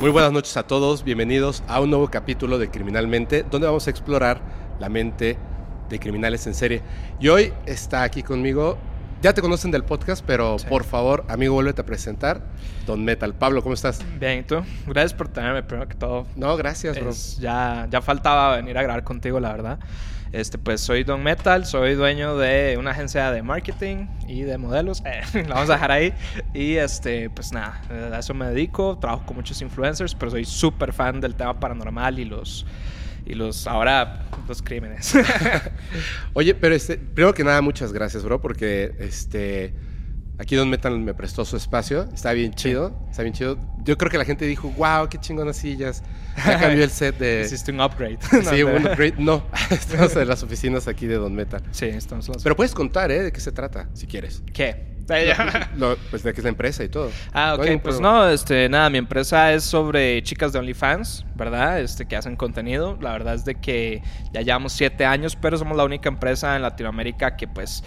Muy buenas noches a todos, bienvenidos a un nuevo capítulo de Criminalmente, donde vamos a explorar la mente de criminales en serie. Y hoy está aquí conmigo, ya te conocen del podcast, pero por favor, amigo, vuélvete a presentar, Don Metal. Pablo, ¿cómo estás? Bien, ¿y tú? Gracias por tenerme, primero que todo. No, gracias, bro. ya, ya faltaba venir a grabar contigo, la verdad. Este, pues soy Don Metal, soy dueño de una agencia de marketing y de modelos. Eh, la vamos a dejar ahí. Y este, pues nada, a eso me dedico. Trabajo con muchos influencers, pero soy súper fan del tema paranormal y los y los ahora los crímenes. Oye, pero este, primero que nada, muchas gracias, bro, porque este Aquí Don Metal me prestó su espacio. Está bien chido. Está bien chido. Yo creo que la gente dijo, wow, qué chingonas sillas. Ya cambió el set de... Hiciste un upgrade. sí, un upgrade. No, estamos en las oficinas aquí de Don Metal. Sí, estamos Pero puedes contar, ¿eh? De qué se trata, si quieres. ¿Qué? pues de qué es la empresa y todo. Ah, ok. pues no, este, nada, mi empresa es sobre chicas de OnlyFans, ¿verdad? Este, que hacen contenido. La verdad es de que ya llevamos siete años, pero somos la única empresa en Latinoamérica que pues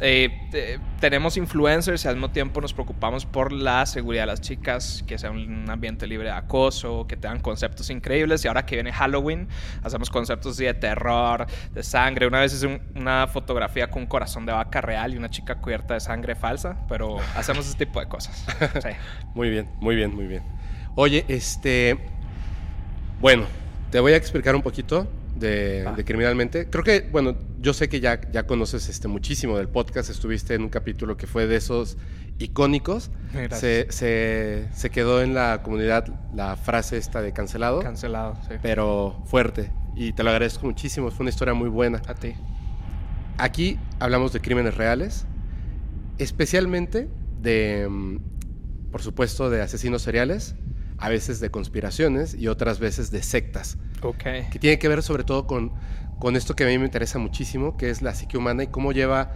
eh, tenemos influencers y al mismo tiempo nos preocupamos por la seguridad de las chicas, que sea un ambiente libre de acoso, que tengan conceptos increíbles. Y ahora que viene Halloween, hacemos conceptos de terror, de sangre. Una vez hice una fotografía con un corazón de vaca real y una chica cubierta de sangre falsa, pero hacemos ese tipo de cosas. muy bien, muy bien, muy bien. Oye, este. Bueno, te voy a explicar un poquito de, Criminalmente. Creo que, bueno, yo sé que ya, ya conoces este, muchísimo del podcast. Estuviste en un capítulo que fue de esos icónicos. Se, se, quedó en la comunidad la frase esta de cancelado. Cancelado, sí. Pero fuerte. Y te lo agradezco muchísimo. Fue una historia muy buena. A ti. Aquí hablamos de crímenes reales. Especialmente de, mm, por supuesto, de asesinos seriales a veces de conspiraciones y otras veces de sectas. Okay. Que tiene que ver sobre todo con, con esto que a mí me interesa muchísimo, que es la psique humana y cómo lleva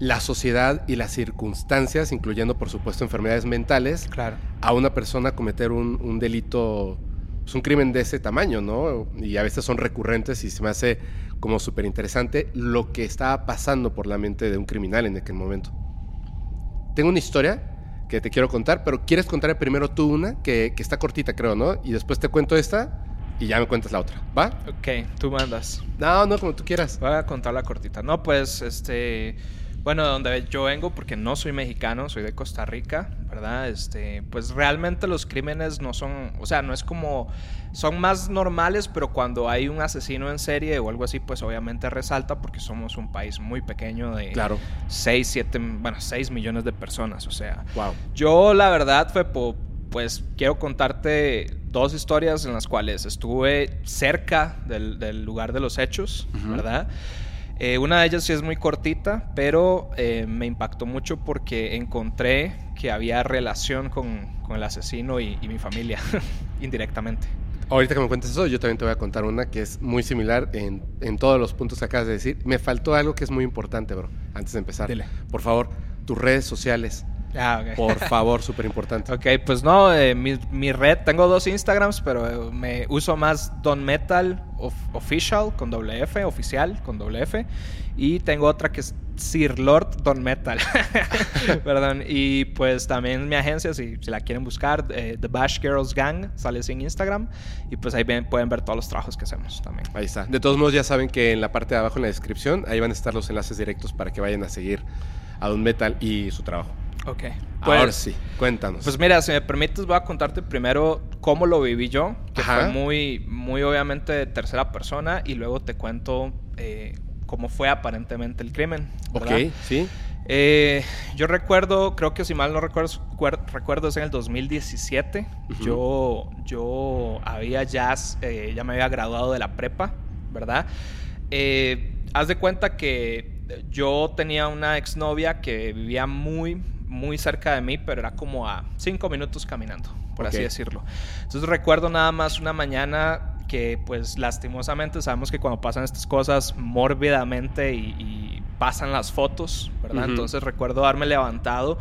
la sociedad y las circunstancias, incluyendo por supuesto enfermedades mentales, claro. a una persona a cometer un, un delito, pues un crimen de ese tamaño, ¿no? Y a veces son recurrentes y se me hace como súper interesante lo que estaba pasando por la mente de un criminal en aquel momento. Tengo una historia que te quiero contar, pero quieres contar primero tú una, que, que está cortita creo, ¿no? Y después te cuento esta y ya me cuentas la otra, ¿va? Ok, tú mandas. No, no, como tú quieras. Voy a contar la cortita. No, pues, este... Bueno, de donde yo vengo, porque no soy mexicano, soy de Costa Rica, ¿verdad? Este, pues realmente los crímenes no son, o sea, no es como, son más normales, pero cuando hay un asesino en serie o algo así, pues obviamente resalta porque somos un país muy pequeño de claro. 6, 7, bueno, 6 millones de personas, o sea. Wow. Yo la verdad fue, pues quiero contarte dos historias en las cuales estuve cerca del, lugar de los hechos, ¿verdad? Eh, una de ellas sí es muy cortita, pero eh, me impactó mucho porque encontré que había relación con, el asesino y, mi familia, indirectamente. Ahorita que me cuentes eso, yo también te voy a contar una que es muy similar en, todos los puntos que acabas de decir. Me faltó algo que es muy importante, bro, antes de empezar. Dile. Por favor, tus redes sociales. Ah, Por favor, súper importante. Ok, pues no, eh, mi, red, tengo dos Instagrams, pero me uso más Don Metal Official con doble F, oficial con doble F. Y tengo otra que es Sir Lord Don Metal. Perdón. Y pues también mi agencia, si, si la quieren buscar, eh, The Bash Girls Gang, sale sin Instagram. Y pues ahí pueden ver todos los trabajos que hacemos también. Ahí está. De todos modos, ya saben que en la parte de abajo en la descripción, ahí van a estar los enlaces directos para que vayan a seguir a Don Metal y su trabajo. Ok. Pues, Ahora sí, cuéntanos. Pues mira, si me permites, voy a contarte primero cómo lo viví yo, que fue muy, muy obviamente de tercera persona, y luego te cuento eh, cómo fue aparentemente el crimen. Ok, sí. Eh, yo recuerdo, creo que si mal no recuerdo, recuerdo es en el 2017. Yo, yo había ya, eh, ya me había graduado de la prepa, ¿verdad? haz de cuenta que yo tenía una exnovia que vivía muy, muy cerca de mí, pero era como a cinco minutos caminando, por así decirlo. Entonces recuerdo nada más una mañana que pues lastimosamente sabemos que cuando pasan estas cosas mórbidamente y, pasan las fotos, ¿verdad? Entonces recuerdo haberme levantado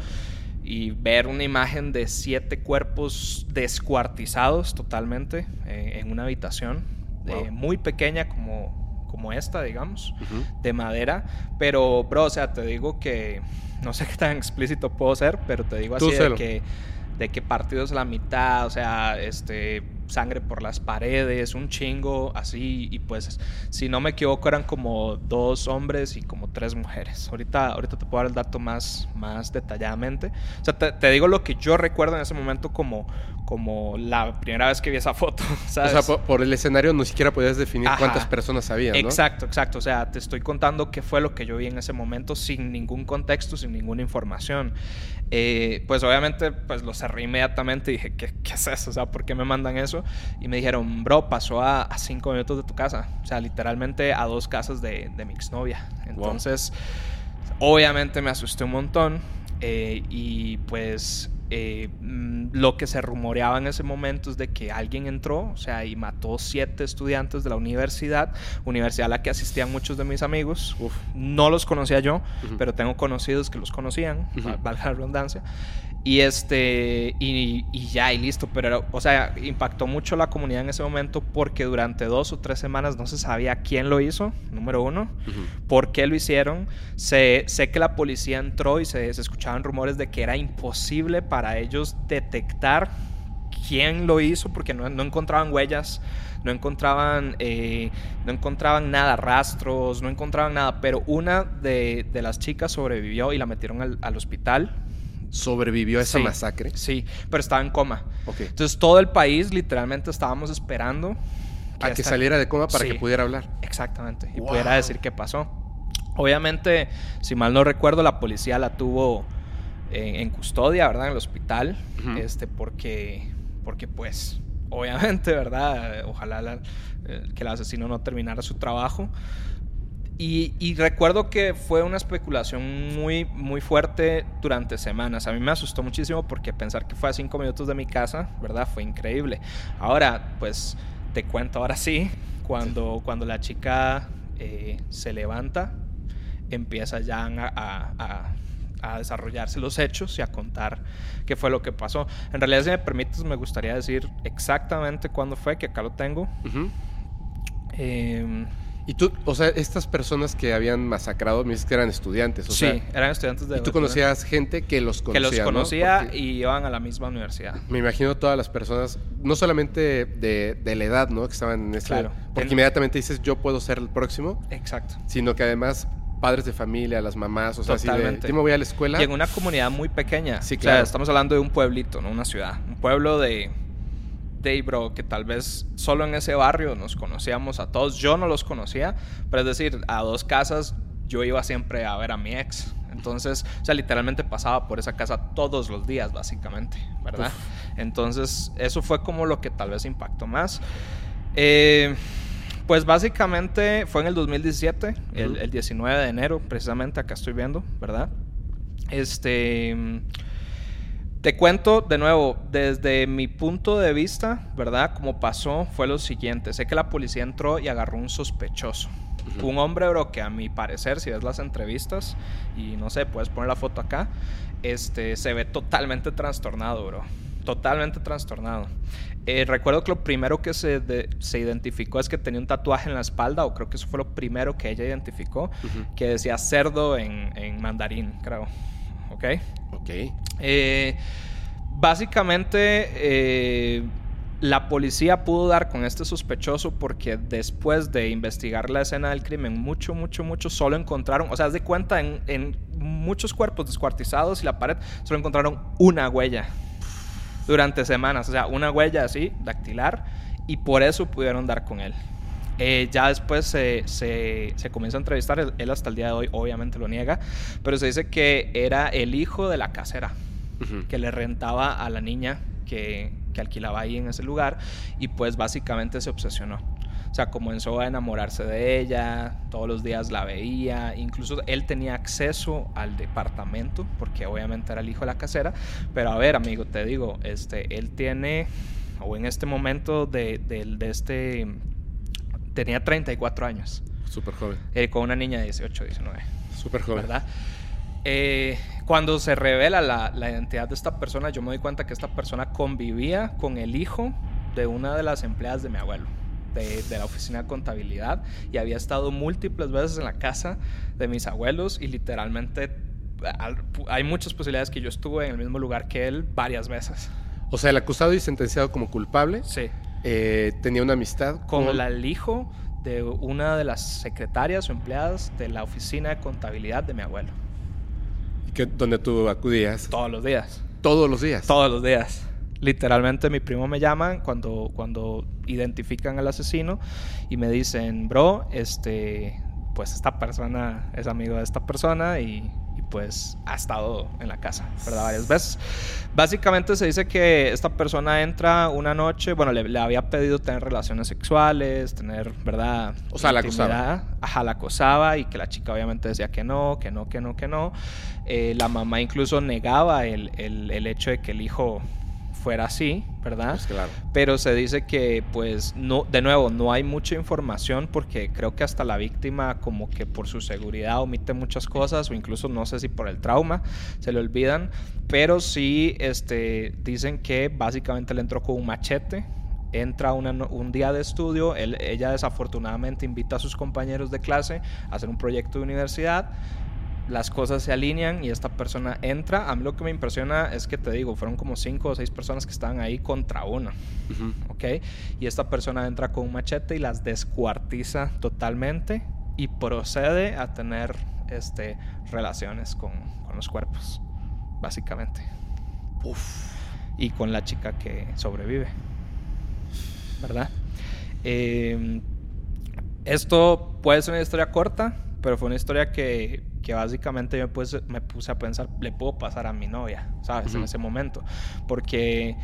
y ver una imagen de siete cuerpos descuartizados totalmente eh, en una habitación eh, muy pequeña como, como esta, digamos, de madera. Pero, bro, o sea, te digo que no sé qué tan explícito puedo ser, pero te digo así de que, de que partidos la mitad, o sea, este sangre por las paredes, un chingo así y pues si no me equivoco eran como dos hombres y como tres mujeres. Ahorita, ahorita te puedo dar el dato más, más detalladamente. O sea, te, digo lo que yo recuerdo en ese momento como, como la primera vez que vi esa foto. ¿sabes? O sea, por, el escenario ni siquiera podías definir cuántas personas había. ¿no? Exacto, exacto. O sea, te estoy contando qué fue lo que yo vi en ese momento sin ningún contexto, sin ninguna información. Eh, pues obviamente pues lo cerré inmediatamente y dije, ¿qué, ¿qué, es eso? O sea, ¿por qué me mandan eso? Y me dijeron, bro, pasó a, cinco minutos de tu casa. O sea, literalmente a dos casas de, de mi exnovia. Entonces, obviamente me asusté un montón. Eh, y pues eh, mm, lo que se rumoreaba en ese momento es de que alguien entró, o sea, y mató siete estudiantes de la universidad, universidad a la que asistían muchos de mis amigos. No los conocía yo, pero tengo conocidos que los conocían, valga la redundancia. Y este, y, ya, y listo. Pero, o sea, impactó mucho la comunidad en ese momento porque durante dos o tres semanas no se sabía quién lo hizo, número uno, por qué lo hicieron. Sé, sé que la policía entró y se, se, escuchaban rumores de que era imposible para ellos detectar quién lo hizo porque no, no encontraban huellas. No encontraban, eh, no encontraban nada, rastros, no encontraban nada, pero una de, de las chicas sobrevivió y la metieron al, al hospital sobrevivió a esa masacre. Sí, pero estaba en coma. Entonces todo el país literalmente estábamos esperando a que saliera de coma para que pudiera hablar. Exactamente, y pudiera decir qué pasó. Obviamente, si mal no recuerdo, la policía la tuvo en, custodia, ¿verdad? En el hospital, este, porque, porque pues, obviamente, ¿verdad? Ojalá eh, que el asesino no terminara su trabajo. Y, recuerdo que fue una especulación muy, muy fuerte durante semanas. A mí me asustó muchísimo porque pensar que fue a cinco minutos de mi casa, ¿verdad? Fue increíble. Ahora, pues te cuento ahora sí, cuando, cuando la chica eh, se levanta, empieza ya a, a, desarrollarse los hechos y a contar qué fue lo que pasó. En realidad, si me permites, me gustaría decir exactamente cuándo fue, que acá lo tengo. Y tú, o sea, estas personas que habían masacrado, me dices que eran estudiantes, o sí, eran estudiantes de... Y tú conocías gente que los conocía, Que los conocía y iban a la misma universidad. Me imagino todas las personas, no solamente de, de la edad, ¿no? Que estaban en ese... Claro. Porque inmediatamente dices, yo puedo ser el próximo. Exacto. Sino que además padres de familia, las mamás, o sea, Totalmente. yo me voy a la escuela. Y en una comunidad muy pequeña. Sí, claro. O sea, estamos hablando de un pueblito, no una ciudad. Un pueblo de Bro, que tal vez solo en ese barrio nos conocíamos a todos. Yo no los conocía, pero es decir, a dos casas yo iba siempre a ver a mi ex. Entonces, o sea, literalmente pasaba por esa casa todos los días, básicamente, ¿verdad? Entonces, eso fue como lo que tal vez impactó más. Eh, pues básicamente fue en el 2017, el, el 19 de enero, precisamente, acá estoy viendo, ¿verdad? Este te cuento de nuevo, desde mi punto de vista, ¿verdad? Como pasó fue lo siguiente. Sé que la policía entró y agarró un sospechoso. Un hombre, bro, que a mi parecer, si ves las entrevistas, y no sé, puedes poner la foto acá, este, se ve totalmente trastornado, bro. Totalmente trastornado. Eh, recuerdo que lo primero que se, se, identificó es que tenía un tatuaje en la espalda, o creo que eso fue lo primero que ella identificó, que decía cerdo en, en mandarín, creo. ¿Ok? Ok. Eh, básicamente, eh, la policía pudo dar con este sospechoso porque después de investigar la escena del crimen, mucho, mucho, mucho, solo encontraron, o sea, haz de cuenta, en, muchos cuerpos descuartizados y la pared, solo encontraron una huella durante semanas, o sea, una huella así, dactilar, y por eso pudieron dar con él. Eh, ya después se, se, comienza a entrevistar, él, hasta el día de hoy obviamente lo niega, pero se dice que era el hijo de la casera, que le rentaba a la niña que, que, alquilaba ahí en ese lugar y pues básicamente se obsesionó. O sea, comenzó a enamorarse de ella, todos los días la veía, incluso él tenía acceso al departamento, porque obviamente era el hijo de la casera, pero a ver, amigo, te digo, este, él tiene, o en este momento de, de este tenía 34 años. Súper joven. Eh, con una niña de 18, 19. Súper joven. ¿Verdad? Eh, cuando se revela la, la, identidad de esta persona, yo me doy cuenta que esta persona convivía con el hijo de una de las empleadas de mi abuelo, de, de, la oficina de contabilidad, y había estado múltiples veces en la casa de mis abuelos y literalmente hay muchas posibilidades que yo estuve en el mismo lugar que él varias veces. O sea, el acusado y sentenciado como culpable. Sí. Eh, tenía una amistad con, con... el hijo de una de las secretarias o empleadas de la oficina de contabilidad de mi abuelo. ¿Y dónde tú acudías? Todos los días. ¿Todos los días? Todos los días. Literalmente mi primo me llaman cuando, cuando identifican al asesino y me dicen, bro, este, pues esta persona es amigo de esta persona y pues ha estado en la casa, ¿verdad? Varias veces. Básicamente se dice que esta persona entra una noche, bueno, le, había pedido tener relaciones sexuales, tener, ¿verdad? O sea, la acosaba. Ajá, la acosaba y que la chica obviamente decía que no, que no, que no, que no. Eh, la mamá incluso negaba el, el, el hecho de que el hijo fuera así, ¿verdad? Pues claro. Pero se dice que, pues, no, de nuevo, no hay mucha información porque creo que hasta la víctima, como que por su seguridad, omite muchas cosas o incluso no sé si por el trauma se le olvidan. Pero sí, este, dicen que básicamente le entró con un machete. Entra un día de estudio, ella desafortunadamente invita a sus compañeros de clase a hacer un proyecto de universidad las cosas se alinean y esta persona entra. A mí lo que me impresiona es que te digo, fueron como cinco o seis personas que estaban ahí contra una. ¿Ok? Y esta persona entra con un machete y las descuartiza totalmente y procede a tener este, relaciones con, con los cuerpos, básicamente. Uf. Y con la chica que sobrevive. ¿Verdad? Eh, esto puede ser una historia corta, pero fue una historia que que básicamente yo pues, me puse a pensar, le puedo pasar a mi novia, ¿sabes? En ese momento. Porque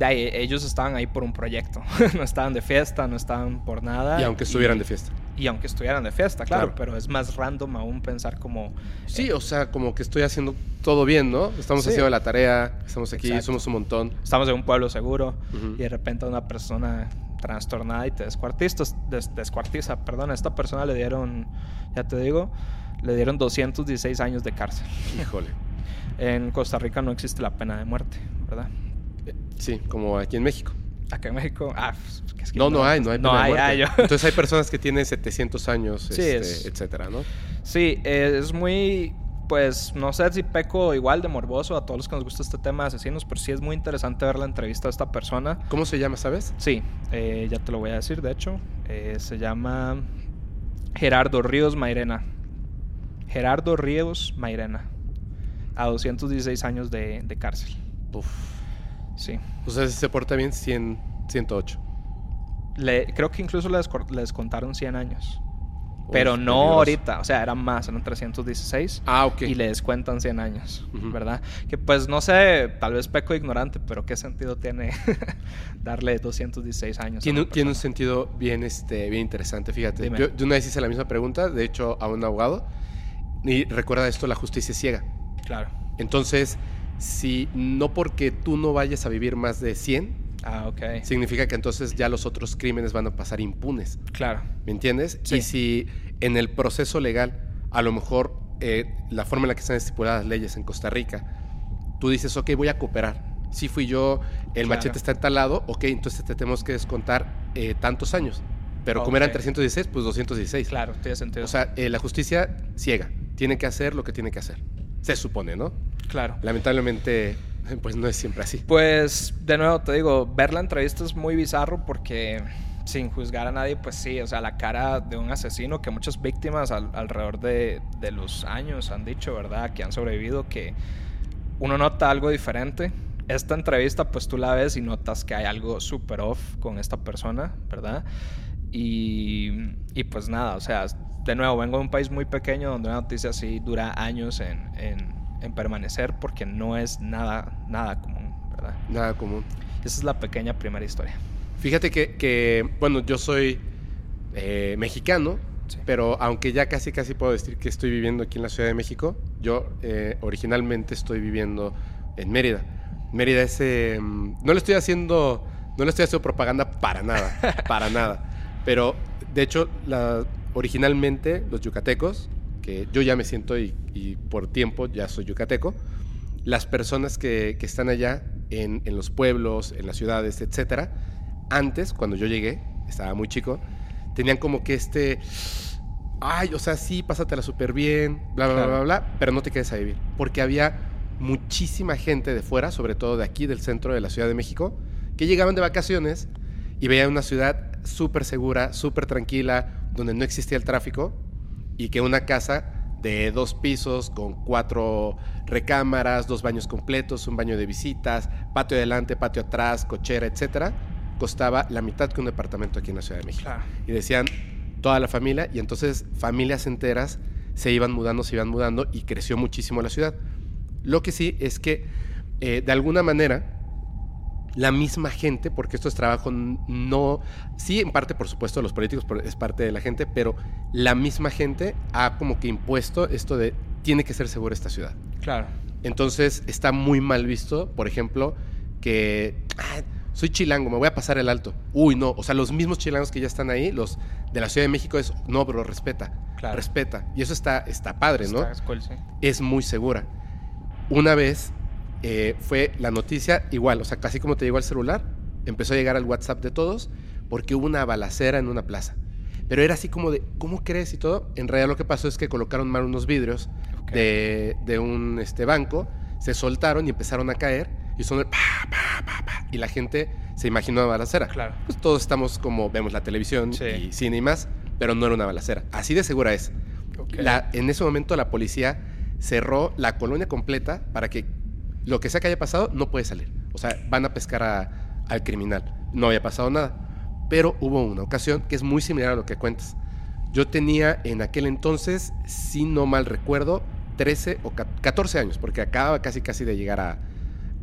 ellos estaban ahí por un proyecto, no estaban de fiesta, no estaban por nada. Y aunque estuvieran de fiesta. Y aunque estuvieran de fiesta, claro, pero es más random aún pensar como... Sí, o sea, como que estoy haciendo todo bien, ¿no? Estamos haciendo la tarea, estamos aquí, somos un montón. Estamos en un pueblo seguro y de repente una persona trastornada y te descuartiza, descuartiza, perdón, a esta persona le dieron, ya te digo, le dieron 216 años de cárcel. Híjole. En Costa Rica no existe la pena de muerte, ¿verdad? Sí, como aquí en México. Acá en México, ah, pues, no, no, hay, no hay. No hay, hay Entonces hay personas que tienen 700 años, este, etcétera, ¿no? Sí, es muy, pues, no sé si peco igual de morboso a todos los que nos gusta este tema de asesinos, pero sí es muy interesante ver la entrevista de esta persona. ¿Cómo se llama, sabes? Sí, eh, ya te lo voy a decir, de hecho. Eh, se llama Gerardo Ríos Mairena. Gerardo Ríos Mairena, a 216 años de, cárcel. Uf. Sí. O sea, si se porta bien, 100, 108. Le, creo que incluso les, les contaron 100 años. Pero no ahorita, o sea, eran más, eran 316. Ah, ok. Y le descuentan 100 años, ¿verdad? Que pues no sé, tal vez peco ignorante, pero ¿qué sentido tiene darle 216 años? Tiene, tiene un sentido bien, este, bien interesante, fíjate. Yo, yo, una vez hice la misma pregunta, de hecho, a un abogado, y recuerda esto, la justicia es ciega. Claro. Entonces, si no porque tú no vayas a vivir más de 100, Ah, ok. Significa que entonces ya los otros crímenes van a pasar impunes. Claro. ¿Me entiendes? Sí. Y si en el proceso legal, a lo mejor eh, la forma en la que están estipuladas las leyes en Costa Rica, tú dices, ok, voy a cooperar. Si fui yo, el machete está entalado, ok, entonces te tenemos que descontar eh, tantos años. Pero como eran 316, pues 216. Claro, tiene sentido. O sea, eh, la justicia ciega tiene que hacer lo que tiene que hacer. Se supone, ¿no? Claro. Lamentablemente, pues no es siempre así. Pues, de nuevo, te digo, ver la entrevista es muy bizarro porque sin juzgar a nadie, pues sí, o sea, la cara de un asesino que muchas víctimas alrededor de, de, los años han dicho, ¿verdad? Que han sobrevivido, que uno nota algo diferente. Esta entrevista, pues tú la ves y notas que hay algo súper off con esta persona, ¿verdad? Y, y pues nada, o sea, de nuevo, vengo de un país muy pequeño donde una noticia así dura años en, en, permanecer porque no es nada, nada común, ¿verdad? Nada común. Esa es la pequeña primera historia. Fíjate que, que bueno, yo soy eh, mexicano, sí. pero aunque ya casi casi puedo decir que estoy viviendo aquí en la Ciudad de México, yo eh, originalmente estoy viviendo en Mérida. Mérida es... Eh, no le estoy haciendo... No le estoy haciendo propaganda para nada, para nada. Pero, de hecho, la, originalmente los yucatecos, que yo ya me siento y, y por tiempo ya soy yucateco, las personas que, que están allá en, en, los pueblos, en las ciudades, etcétera, antes, cuando yo llegué, estaba muy chico, tenían como que este, ay, o sea, sí, pásatela súper bien, bla, bla, bla, bla, bla, pero no te quedes a vivir. Porque había muchísima gente de fuera, sobre todo de aquí, del centro de la Ciudad de México, que llegaban de vacaciones y veían una ciudad súper segura, súper tranquila, donde no existía el tráfico y que una casa de dos pisos con cuatro recámaras, dos baños completos, un baño de visitas, patio adelante, patio atrás, cochera, etcétera, costaba la mitad que un departamento aquí en la Ciudad de México. Claro. Y decían toda la familia y entonces familias enteras se iban mudando, se iban mudando y creció muchísimo la ciudad. Lo que sí es que eh, de alguna manera la misma gente, porque esto es trabajo no, sí en parte por supuesto de los políticos, es parte de la gente, pero la misma gente ha como que impuesto esto de tiene que ser segura esta ciudad. Claro. Entonces está muy mal visto, por ejemplo, que ah, soy chilango, me voy a pasar el alto. Uy, no, o sea, los mismos chilangos que ya están ahí, los de la Ciudad de México es, no, pero respeta, Claro. respeta. Y eso está, está padre, ¿no? Está cool, sí. es muy segura. Una vez eh, fue la noticia igual, o sea, casi como te llegó al celular, empezó a llegar al WhatsApp de todos porque hubo una balacera en una plaza. Pero era así como de, ¿cómo crees y todo? En realidad lo que pasó es que colocaron mal unos vidrios de, de un este, banco, se soltaron y empezaron a caer y son el pa, pa, pa, pa, y la gente se imaginó una balacera. Claro. Pues todos estamos como vemos la televisión Sí. y cine y más, pero no era una balacera. Así de segura es. Ok. La- en ese momento la policía cerró la colonia completa para que lo que sea que haya pasado no puede salir. O sea, van a pescar al criminal. No había pasado nada. Pero hubo una ocasión que es muy similar a lo que cuentas. Yo tenía en aquel entonces, si no mal recuerdo, 13 o ca- 14 años, porque acababa casi casi de llegar a,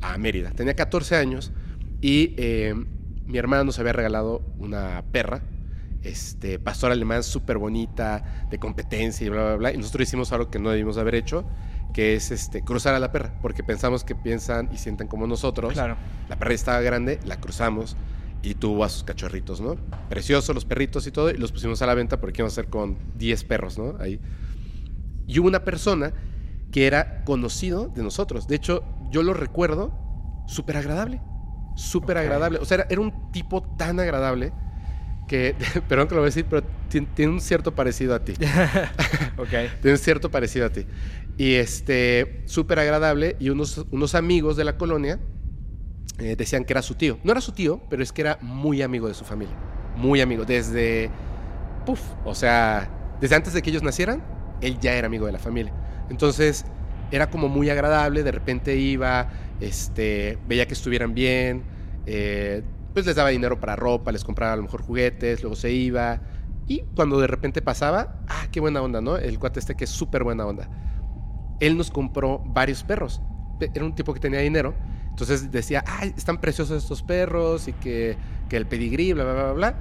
a Mérida. Tenía 14 años y eh, mi hermana nos había regalado una perra, este, pastor alemán súper bonita, de competencia y bla, bla, bla. Y nosotros hicimos algo que no debimos haber hecho, que es este, cruzar a la perra, porque pensamos que piensan y sienten como nosotros. Claro. La perra estaba grande, la cruzamos y tuvo a sus cachorritos, ¿no? Preciosos los perritos y todo, y los pusimos a la venta porque íbamos a hacer con 10 perros, ¿no? Ahí. Y hubo una persona que era conocido de nosotros. De hecho, yo lo recuerdo súper agradable. Súper agradable. O sea, era, era un tipo tan agradable que, perdón que lo voy a decir, pero tiene, tiene un cierto parecido a ti. ok. Tiene un cierto parecido a ti. Y este, súper agradable. Y unos, unos amigos de la colonia eh, decían que era su tío. No era su tío, pero es que era muy amigo de su familia. Muy amigo. Desde. Puf. O sea, desde antes de que ellos nacieran, él ya era amigo de la familia. Entonces, era como muy agradable. De repente iba, este, veía que estuvieran bien. eh, pues les daba dinero para ropa, les compraba a lo mejor juguetes, luego se iba. Y cuando de repente pasaba, ah, qué buena onda, ¿no? El cuate este que es súper buena onda. Él nos compró varios perros. Pe- Era un tipo que tenía dinero. Entonces decía, ay, están preciosos estos perros y que, que el pedigrí, bla, bla, bla, bla.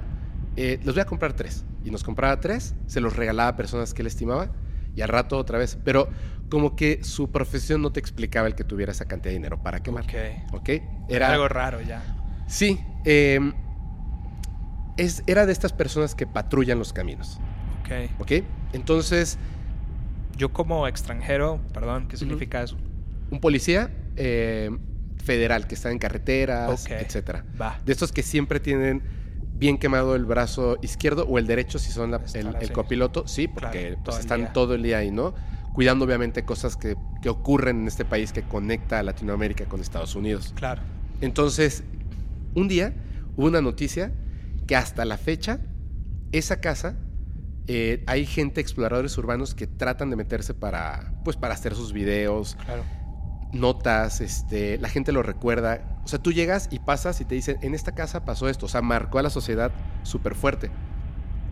Eh, los voy a comprar tres. Y nos compraba tres, se los regalaba a personas que él estimaba y al rato otra vez. Pero como que su profesión no te explicaba el que tuviera esa cantidad de dinero para quemar. Ok. ¿Ok? Era algo raro ya. Sí. eh, es, era de estas personas que patrullan los caminos. Ok. ¿Ok? Entonces, Yo como extranjero, perdón, ¿qué significa eso? un policía eh, federal que está en carreteras, Ok. etcétera. Va. De estos que siempre tienen bien quemado el brazo izquierdo o el derecho si son la- el, el copiloto, sí, porque Claro, pues, todo están todo el día ahí, ¿no? Cuidando obviamente cosas que, que ocurren en este país que conecta a Latinoamérica con Estados Unidos. Claro. Entonces, un día hubo una noticia que hasta la fecha, esa casa, eh, hay gente, exploradores urbanos que tratan de meterse para, pues, para hacer sus videos, Claro. notas, este, la gente lo recuerda. O sea, tú llegas y pasas y te dicen, en esta casa pasó esto. O sea, marcó a la sociedad súper fuerte.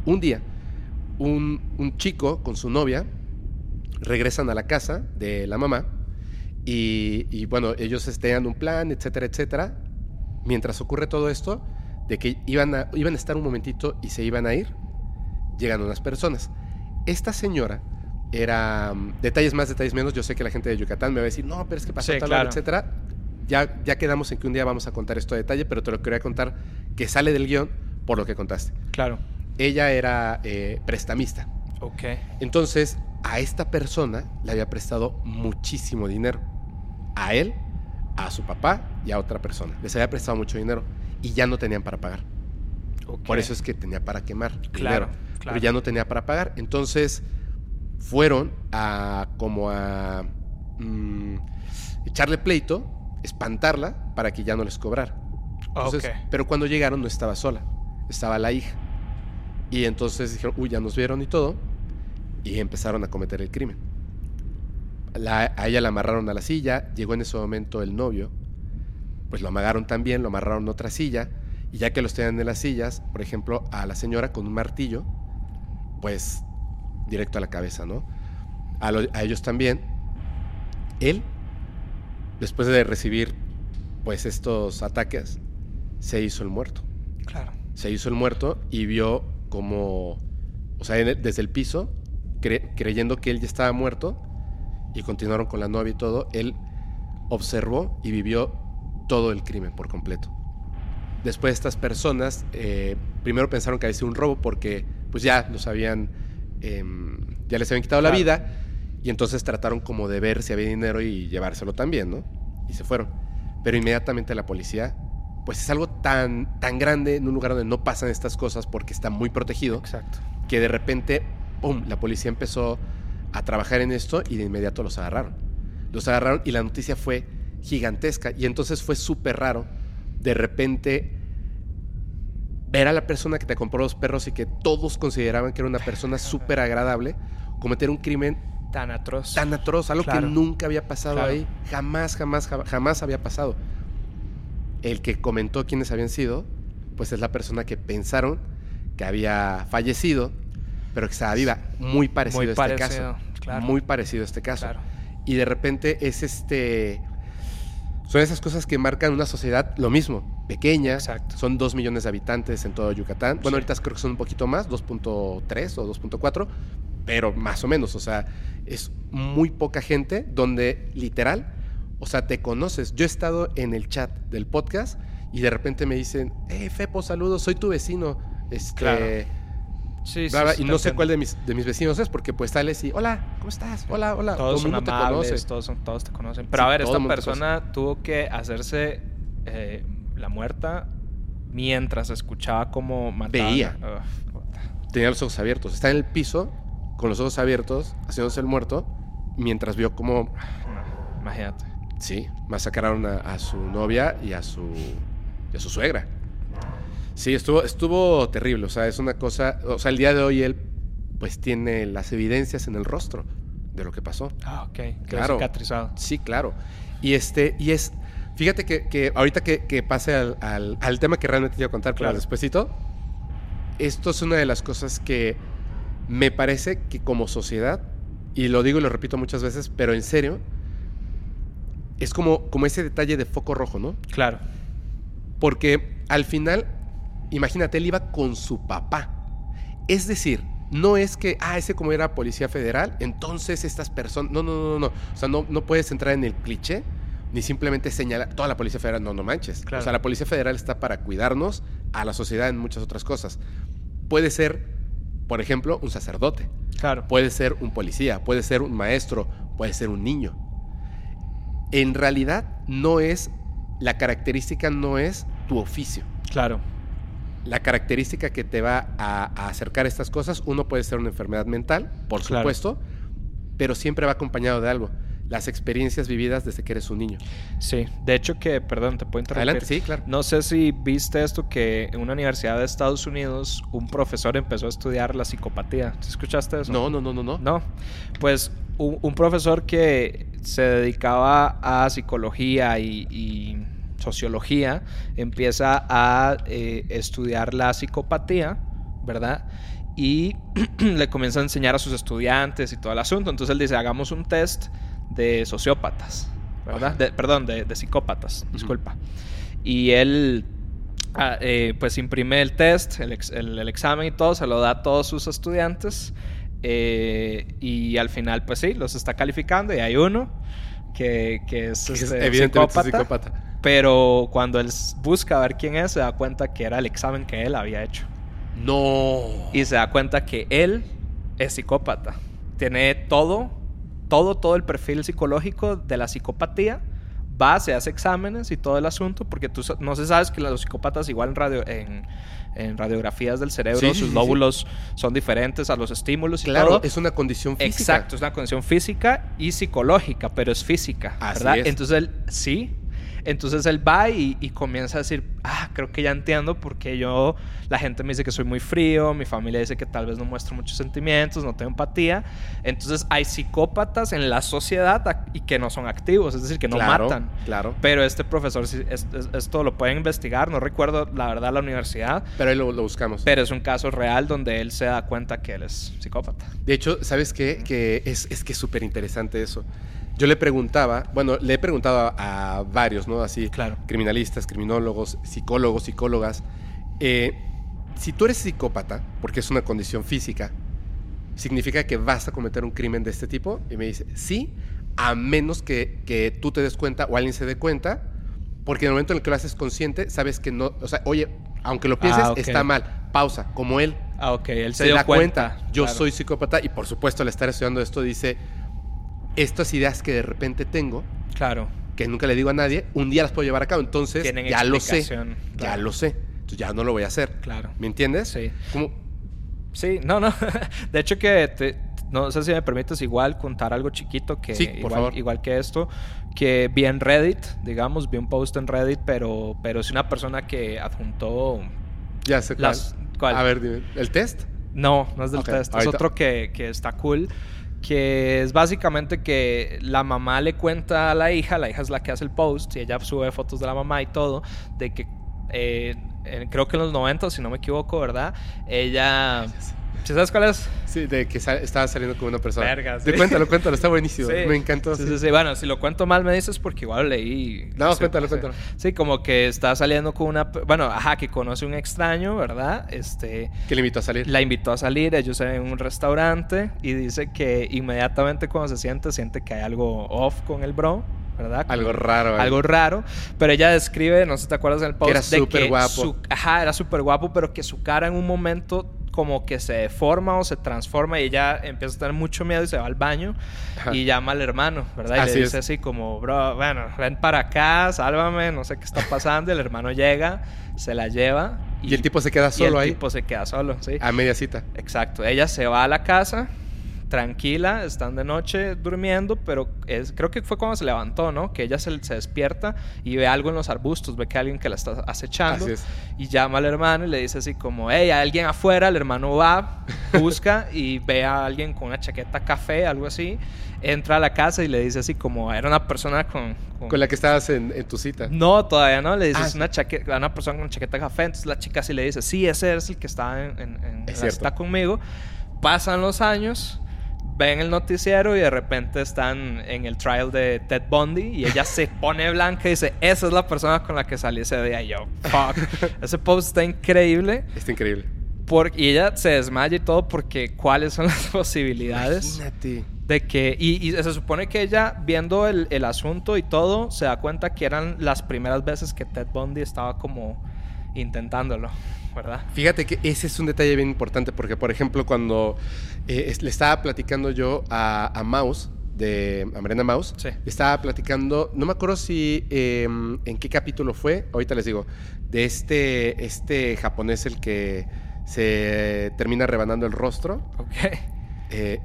Un día, un, un chico con su novia regresan a la casa de la mamá y, y, bueno, ellos tenían un plan, etcétera, etcétera. Mientras ocurre todo esto, de que iban a, iban a estar un momentito y se iban a ir, llegan unas personas. Esta señora era mm, detalles más, detalles menos. Yo sé que la gente de Yucatán me va a decir, no, pero es que pasó Sí, tal, claro. etcétera. Ya, ya quedamos en que un día vamos a contar esto a detalle, pero te lo quería contar que sale del guion por lo que contaste. Claro. Ella era eh, prestamista. Ok. Entonces, a esta persona le había prestado muchísimo dinero. A él, a su papá y a otra persona. Les había prestado mucho dinero y ya no tenían para pagar. Por eso es que tenía para quemar Claro. dinero. Pero ya no tenía para pagar. Entonces fueron a como a mm, echarle pleito, espantarla para que ya no les cobrara. Entonces, Pero cuando llegaron no estaba sola, estaba la hija. Y entonces dijeron, uy, ya nos vieron y todo, y empezaron a cometer el crimen. a ella la amarraron a la silla, llegó en ese momento el novio, pues lo amagaron también, lo amarraron a otra silla, y ya que los tenían en las sillas, por ejemplo, a la señora con un martillo, pues directo a la cabeza, ¿no? A, a ellos también. Él, después de recibir pues estos ataques, se hizo el muerto. Claro. Se hizo el muerto y vio como, o sea, desde el piso, creyendo que él ya estaba muerto, y continuaron con la novia y todo, él observó y vivió todo el crimen por completo. Después estas personas eh, primero pensaron que había sido un robo porque pues ya los habían, em, ya les habían quitado la vida y entonces trataron como de ver si había dinero y llevárselo también, ¿no? Y se fueron. Pero inmediatamente la policía pues es algo tan, tan grande en un lugar donde no pasan estas cosas porque está muy protegido. Exacto. Que de repente, ¡pum!, la policía empezó a trabajar en esto y de inmediato los agarraron. Los agarraron y la noticia fue gigantesca. Y entonces fue súper raro de repente ver a la persona que te compró los perros y que todos consideraban que era una persona súper agradable cometer un crimen tan atroz. Tan atroz, algo que nunca había pasado ahí. Jamás, jamás, jamás había pasado el que comentó quiénes habían sido, pues es la persona que pensaron que había fallecido, pero que estaba viva. Muy parecido a este caso. Muy parecido a este caso. Y de repente es este. Son esas cosas que marcan una sociedad lo mismo, pequeña. Son dos millones de habitantes en todo Yucatán. Bueno, ahorita creo que son un poquito más, 2.3 o 2.4, pero más o menos. O sea, es muy poca gente donde literal o sea, te conoces. Yo he estado en el chat del podcast y de repente me dicen, hey, Fepo, saludos, soy tu vecino. Este, claro. Sí, sí, y no sé cuál de mis, de mis vecinos es, porque pues sales y, hola, ¿cómo estás? Hola, hola. Todos son amables, todos, son, todos te conocen. Pero a ver, esta persona tuvo que hacerse eh, la muerta mientras escuchaba cómo mataba. Veía. Tenía los ojos abiertos. Está en el piso, con los ojos abiertos, haciéndose el muerto, mientras vio cómo... imagínate. Sí, masacraron a, su novia y a su, a su suegra. Sí, estuvo, estuvo terrible. O sea, es una cosa. O sea, el día de hoy él, pues tiene las evidencias en el rostro de lo que pasó. Ah, ok. Claro. Cicatrizado. Sí, claro. Y este, y es. Fíjate que, ahorita que, pase al, tema que realmente te iba a contar, claro, despuésito. Esto es una de las cosas que me parece que como sociedad, y lo digo y lo repito muchas veces, pero en serio, es como, como ese detalle de foco rojo, ¿no? Claro. Porque al final, imagínate, él iba con su papá. Es decir, no es que, ah, ese como era policía federal, entonces estas personas. No, no, no, no. O sea, no, no puedes entrar en el cliché ni simplemente señalar toda la policía federal. No, no manches. O sea, la policía federal está para cuidarnos a la sociedad en muchas otras cosas. Puede ser, por ejemplo, un sacerdote. Claro. Puede ser un policía, puede ser un maestro, puede ser un niño en realidad no es, la característica no es tu oficio. Claro. La característica que te va a, acercar a estas cosas, uno puede ser una enfermedad mental, por supuesto, pero siempre va acompañado de algo las experiencias vividas desde que eres un niño. Sí, de hecho que, perdón, te puedo interrumpir. Adelante, sí, claro. No sé si viste esto que en una universidad de Estados Unidos un profesor empezó a estudiar la psicopatía. ¿Escuchaste eso? No, no, no, no, no. No, pues un, profesor que se dedicaba a psicología y, sociología empieza a eh, estudiar la psicopatía, ¿verdad? Y le comienza a enseñar a sus estudiantes y todo el asunto. Entonces él dice, hagamos un test de sociópatas, ¿verdad? perdón, de, psicópatas, disculpa. Y él, ah, eh, pues imprime el test, el, el, examen y todo, se lo da a todos sus estudiantes. Eh, y al final, pues sí, los está calificando y hay uno que, que es, este, evidentemente psicópata, Pero cuando él busca ver quién es, se da cuenta que era el examen que él había hecho. No. Y se da cuenta que él es psicópata. Tiene todo todo, todo el perfil psicológico de la psicopatía, va, se hace exámenes y todo el asunto, porque tú no se sabes que los psicópatas igual en, radio, en, en radiografías del cerebro, sus lóbulos son diferentes a los estímulos. Claro, es una condición física. Exacto, es una condición física y psicológica, pero es física, ¿verdad? Entonces él sí, entonces él va y, comienza a decir, ah, creo que ya entiendo porque yo, la gente me dice que soy muy frío, mi familia dice que tal vez no muestro muchos sentimientos, no tengo empatía. Entonces hay psicópatas en la sociedad y que no son activos, es decir, que no matan. Claro. Pero este profesor, esto lo pueden investigar, no recuerdo la verdad la universidad. Pero ahí lo, buscamos. Pero es un caso real donde él se da cuenta que él es psicópata. De hecho, ¿sabes qué? Que es, es que es súper interesante eso yo le preguntaba, bueno, le he preguntado a, varios, ¿no? Así, claro. criminalistas, criminólogos, psicólogos, psicólogas, eh, si tú eres psicópata, porque es una condición física, ¿significa que vas a cometer un crimen de este tipo? Y me dice, sí, a menos que, que tú te des cuenta o alguien se dé cuenta, porque en el momento en el que lo haces consciente, sabes que no, o sea, oye, aunque lo pienses, ah, está mal, pausa, como él. Ah, ok, él se, da cuenta. Yo soy psicópata y por supuesto al estar estudiando esto dice, estas ideas que de repente tengo, claro, que nunca le digo a nadie, un día las puedo llevar a cabo. Entonces, ya lo sé. Ya lo sé. Entonces, ya no lo voy a hacer. Claro. ¿Me entiendes? Sí. Sí, no, no. de hecho, que no sé si me permites igual contar algo chiquito que igual, igual, que esto, que vi en Reddit, digamos, vi un post en Reddit, pero, pero es una persona que adjuntó... Ya sé cuál. A ver, dime. ¿El test? No, no es del test. Es otro que, que está cool que es básicamente que la mamá le cuenta a la hija, la hija es la que hace el post y ella sube fotos de la mamá y todo, de que eh, creo que en los 90, si no me equivoco, ¿verdad? Ella... sabes cuál es? Sí, de que estaba saliendo con una persona. Verga, De cuéntalo, cuéntalo, está buenísimo. Me encantó. Sí, sí, sí, Bueno, si lo cuento mal me dices porque igual leí. No, cuéntalo, cuéntalo. Sí, como que está saliendo con una. Bueno, ajá, que conoce un extraño, ¿verdad? Este. Que le invitó a salir. La invitó a salir, ellos en un restaurante y dice que inmediatamente cuando se siente, siente que hay algo off con el bro. ¿verdad? Algo raro. Algo raro. Pero ella describe, no sé si te acuerdas del post, que era súper guapo. ajá, era súper guapo, pero que su cara en un momento como que se deforma o se transforma y ella empieza a tener mucho miedo y se va al baño y llama al hermano, ¿verdad? Y le dice así como, bro, bueno, ven para acá, sálvame, no sé qué está pasando. Y el hermano llega, se la lleva. Y, el tipo se queda solo ahí. El tipo se queda solo, sí. A media cita. Exacto. Ella se va a la casa tranquila, están de noche durmiendo, pero es, creo que fue cuando se levantó, ¿no? Que ella se, despierta y ve algo en los arbustos, ve que alguien que la está acechando y llama al hermano y le dice así como, hey, hay alguien afuera, el hermano va, busca y ve a alguien con una chaqueta café, algo así, entra a la casa y le dice así como, era una persona con... Con, la que estabas en, tu cita. No, todavía no, le dices ah, una, chaqueta, una persona con chaqueta café, entonces la chica sí le dice, sí, ese es el que está, en, está conmigo. Pasan los años ven el noticiero y de repente están en el trial de Ted Bundy y ella se pone blanca y dice, esa es la persona con la que salí ese día. Y yo, fuck. Ese post está increíble. Está increíble. y ella se desmaya y todo porque cuáles son las posibilidades. Imagínate. De que, y, se supone que ella, viendo el, el asunto y todo, se da cuenta que eran las primeras veces que Ted Bundy estaba como intentándolo. ¿Verdad? Fíjate que ese es un detalle bien importante porque, por ejemplo, cuando eh, le estaba platicando yo a, a Maus, de a Mariana Maus, le estaba platicando, no me acuerdo si em, en qué capítulo fue, ahorita les digo, de este, este japonés el que se termina rebanando el rostro. Ok. Eh,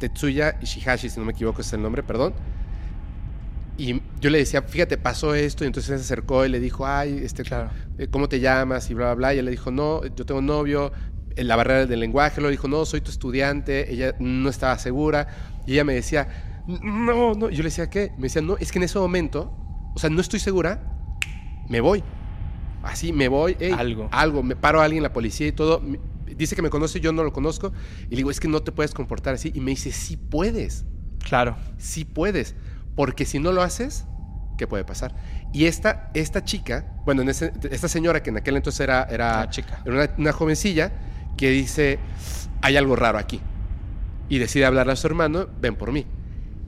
Tetsuya Ishihashi, si no me equivoco es el nombre, perdón. Y yo le decía, fíjate, pasó esto, y entonces se acercó y le dijo, ay, este, eh, ¿cómo te llamas? Y bla, bla, bla. Y él le dijo, no, yo tengo novio. En la barrera del lenguaje, lo dijo, no, soy tu estudiante. Ella no estaba segura. Y ella me decía, no, no. Y yo le decía, ¿qué? Me decía, no, es que en ese momento, o sea, no estoy segura, me voy. Así, me voy. algo. Algo, me paro a alguien, la policía y todo. Dice que me conoce, yo no lo conozco. Y le digo, es que no te puedes comportar así. Y me dice, sí puedes. Claro. Sí puedes. Porque si no lo haces, ¿qué puede pasar? Y esta, esta chica, bueno, en esta señora que en aquel entonces era, era, una, chica. Era una, jovencilla que dice, hay algo raro aquí. Y decide hablarle a su hermano, ven por mí.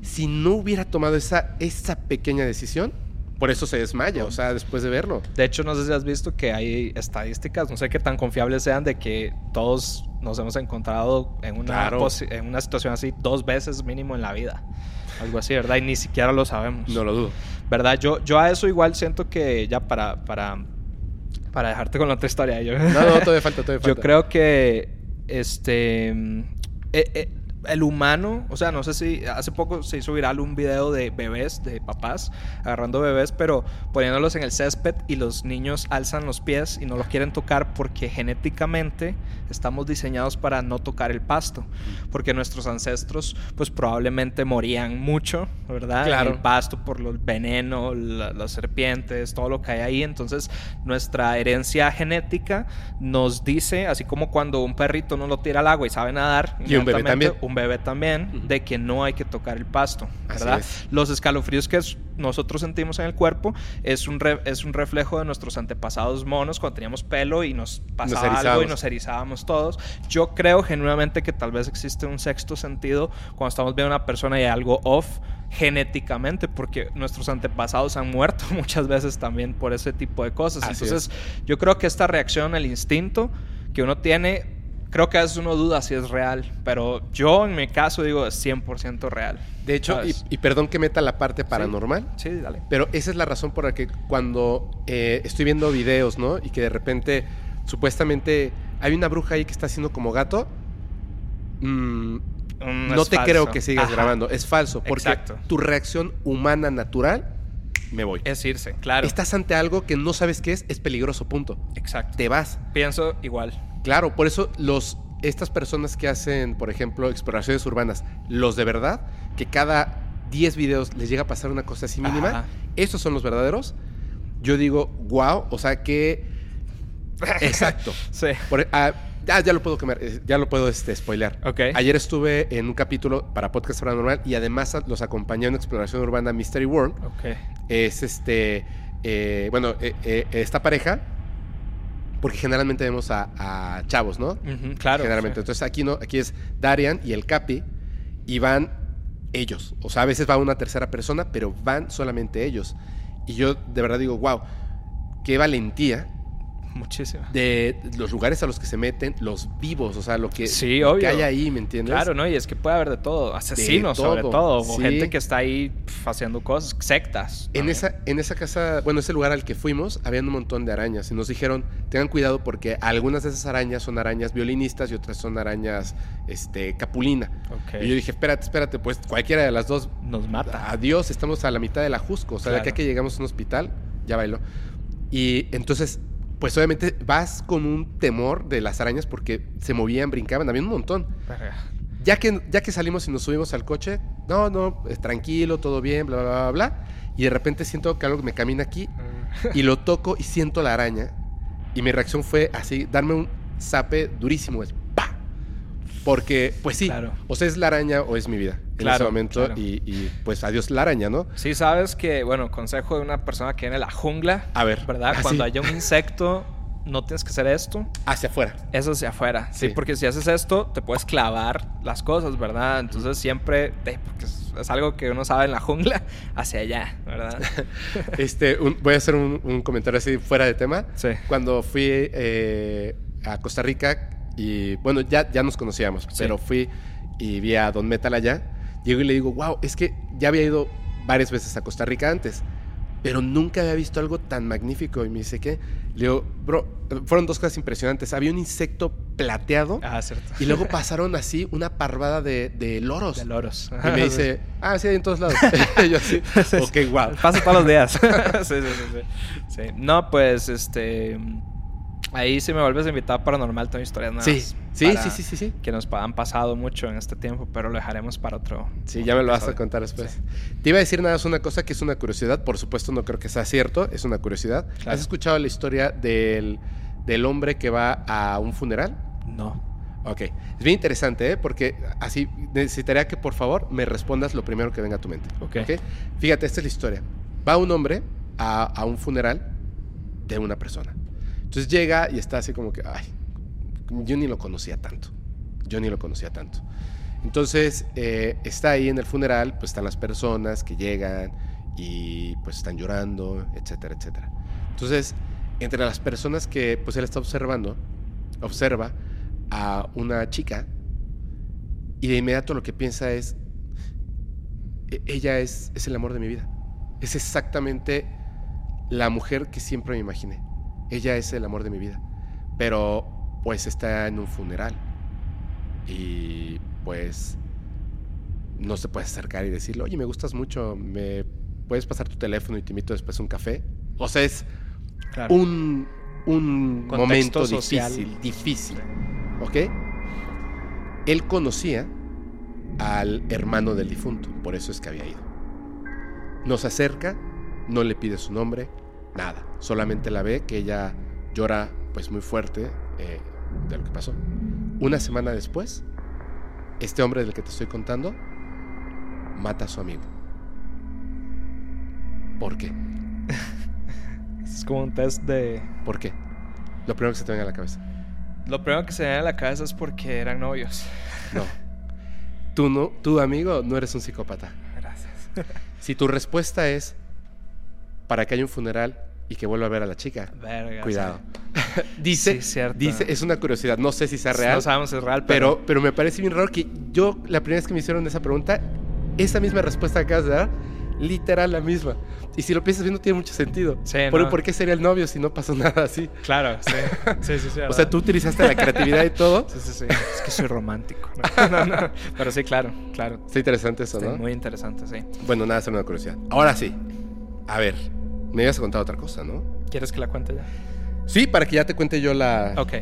Si no hubiera tomado esa, esa pequeña decisión, por eso se desmaya, o sea, después de verlo. De hecho, no sé si has visto que hay estadísticas, no sé qué tan confiables sean, de que todos nos hemos encontrado en una, en una situación así dos veces mínimo en la vida. Algo así, ¿verdad? Y ni siquiera lo sabemos. No lo dudo. ¿verdad? Yo, yo a eso igual siento que ya para, para, para dejarte con la otra historia. Yo, no, no, todavía falta, todavía falta. Yo creo que este... Eh, eh, el humano, o sea, no sé si hace poco se hizo viral un video de bebés, de papás, agarrando bebés, pero poniéndolos en el césped y los niños alzan los pies y no los quieren tocar porque genéticamente estamos diseñados para no tocar el pasto, porque nuestros ancestros pues probablemente morían mucho, ¿verdad? Claro. En el pasto por los venenos, las serpientes, todo lo que hay ahí, entonces nuestra herencia genética nos dice, así como cuando un perrito no lo tira al agua y sabe nadar, y un bebé también un bebé también, de que no hay que tocar el pasto, ¿verdad? Los escalofríos que nosotros sentimos en el cuerpo es un, es un reflejo de nuestros antepasados monos cuando teníamos pelo y nos pasaba algo y nos erizábamos todos. Yo creo genuinamente que tal vez existe un sexto sentido cuando estamos viendo a una persona y hay algo off genéticamente, porque nuestros antepasados han muerto muchas veces también por ese tipo de cosas. Entonces, yo creo que esta reacción, el instinto que uno tiene, creo que a veces uno duda si es real, pero yo en mi caso digo es 100% real. De hecho, y, perdón que meta la parte paranormal, sí, dale. pero esa es la razón por la que cuando eh, estoy viendo videos, ¿no? Y que de repente, supuestamente, hay una bruja ahí que está haciendo como gato, mm, mm, no te creo que sigas grabando, es falso, porque tu reacción humana natural me voy. Es irse, claro. Estás ante algo que no sabes qué es, es peligroso, punto. Exacto. Te vas. Pienso igual. Claro, por eso los, estas personas que hacen, por ejemplo, exploraciones urbanas, los de verdad, que cada 10 videos les llega a pasar una cosa así mínima, esos son los verdaderos. Yo digo, wow, o sea que... Exacto. sí. Ah, ya, lo puedo quemar, eh, ya lo puedo este, spoilear. Okay. Ayer estuve en un capítulo para Podcast Paranormal y además los acompañé en Exploración Urbana Mystery World. Okay. Es este, eh, bueno, eh, esta pareja porque generalmente vemos a, chavos, ¿no? claro. Generalmente. Entonces aquí no, aquí es Darian y el Capi y van ellos. O sea, a veces va una tercera persona, pero van solamente ellos. Y yo de verdad digo, wow, qué valentía Muchísimo. De los lugares a los que se meten, los vivos, o sea, lo que, sí, obvio. que hay ahí, ¿me entiendes? Claro, ¿no? Y es que puede haber de todo, asesinos sobre todo, o gente que está ahí haciendo cosas, sectas. En esa, en esa casa, bueno, ese lugar al que fuimos, había un montón de arañas y nos dijeron, tengan cuidado porque algunas de esas arañas son arañas violinistas y otras son arañas este, capulina. Y yo dije, espérate, espérate, pues cualquiera de las dos nos mata. Adiós, estamos a la mitad de la Jusco, o sea, de aquí a que llegamos a un hospital, ya bailó. Y entonces pues obviamente vas con un temor de las arañas porque se movían, brincaban, había un montón. Ya que, ya que salimos y nos subimos al coche, no, no, es tranquilo, todo bien, bla, bla, bla, bla. Y de repente siento que algo me camina aquí mm. y lo toco y siento la araña. Y mi reacción fue así, darme un zape durísimo, es porque, pues sí, o sea, es la araña o es mi vida en ese momento. Y, pues adiós la araña, ¿no? Sí, sabes que, bueno, consejo de una persona que viene a la jungla. A ver. ¿Verdad? Ah, Cuando haya un insecto, no tienes que hacer esto. Hacia afuera. Eso hacia afuera. Sí. porque si haces esto, te puedes clavar las cosas, ¿verdad? Entonces siempre, porque es, algo que uno sabe en la jungla, hacia allá, ¿verdad? este, voy a hacer un, comentario así fuera de tema. Sí. Cuando fui eh, a Costa Rica, y bueno, ya, ya nos conocíamos, pero fui y vi a Don Metal allá. Llego y le digo, wow, es que ya había ido varias veces a Costa Rica antes, pero nunca había visto algo tan magnífico. Y me dice que, le digo, bro, fueron dos cosas impresionantes. Había un insecto plateado. Ah, cierto. Y luego pasaron así una parvada de, de loros. De loros. Y me dice, ah, sí, hay en todos lados. y yo así, ok, wow. Pasa todos los días. sí, sí, sí, sí. No, pues, este Ahí si me vuelves a invitar paranormal, tengo historias nuevas. Sí, sí, sí, sí, sí, sí, Que nos han pasado mucho en este tiempo, pero lo dejaremos para otro. Sí, ya me lo vas a contar después. Te iba a decir nada más una cosa que es una curiosidad, por supuesto no creo que sea cierto, es una curiosidad. ¿Has escuchado la historia del, del hombre que va a un funeral? No. Ok, es bien interesante, ¿eh? porque así necesitaría que por favor me respondas lo primero que venga a tu mente. Ok. ¿okay? Fíjate, esta es la historia. Va un hombre a, a un funeral de una persona. Entonces llega y está así como que, ay, yo ni lo conocía tanto. Yo ni lo conocía tanto. Entonces eh, está ahí en el funeral, pues están las personas que llegan y pues están llorando, etcétera, etcétera. Entonces, entre las personas que pues él está observando, observa a una chica y de inmediato lo que piensa es, e-, ella es, es el amor de mi vida. Es exactamente la mujer que siempre me imaginé. Ella es el amor de mi vida. Pero pues está en un funeral. Y pues no se puede acercar y decirle, oye, me gustas mucho, me puedes pasar tu teléfono y te invito después a un café. O sea, es un, un momento difícil, difícil. ¿Ok? Él conocía al hermano del difunto, por eso es que había ido. Nos acerca, no le pide su nombre, nada. Solamente la ve que ella llora pues muy fuerte eh, de lo que pasó. Una semana después, este hombre del que te estoy contando mata a su amigo. ¿Por qué? es como un test de... ¿Por qué? Lo primero que se te venga a la cabeza. Lo primero que se me viene a la cabeza es porque eran novios. No. Tú no, tu amigo no eres un psicópata. Gracias. Si tu respuesta es para que haya un funeral y que vuelva a ver a la chica, cuidado. dice, dice, es una curiosidad, no sé si sea real. No sabemos si es real, pero... pero... pero me parece bien raro que yo la primera vez que me hicieron esa pregunta, esa misma respuesta que acabas de dar literal la misma. Y si lo piensas bien, no tiene mucho sentido. Sí, ¿Por, qué sería el novio si no pasó nada así? Claro, sí. Sí, sí, sí. o sea, tú utilizaste la creatividad y todo. Sí, sí, sí. Es que soy romántico. Pero sí, claro, claro. Está interesante eso, ¿no? Muy interesante, sí. Bueno, nada, es una curiosidad. Ahora sí. A ver, me ibas a contar otra cosa, ¿no? ¿Quieres que la cuente ya? Sí, para que ya te cuente yo la, Ok.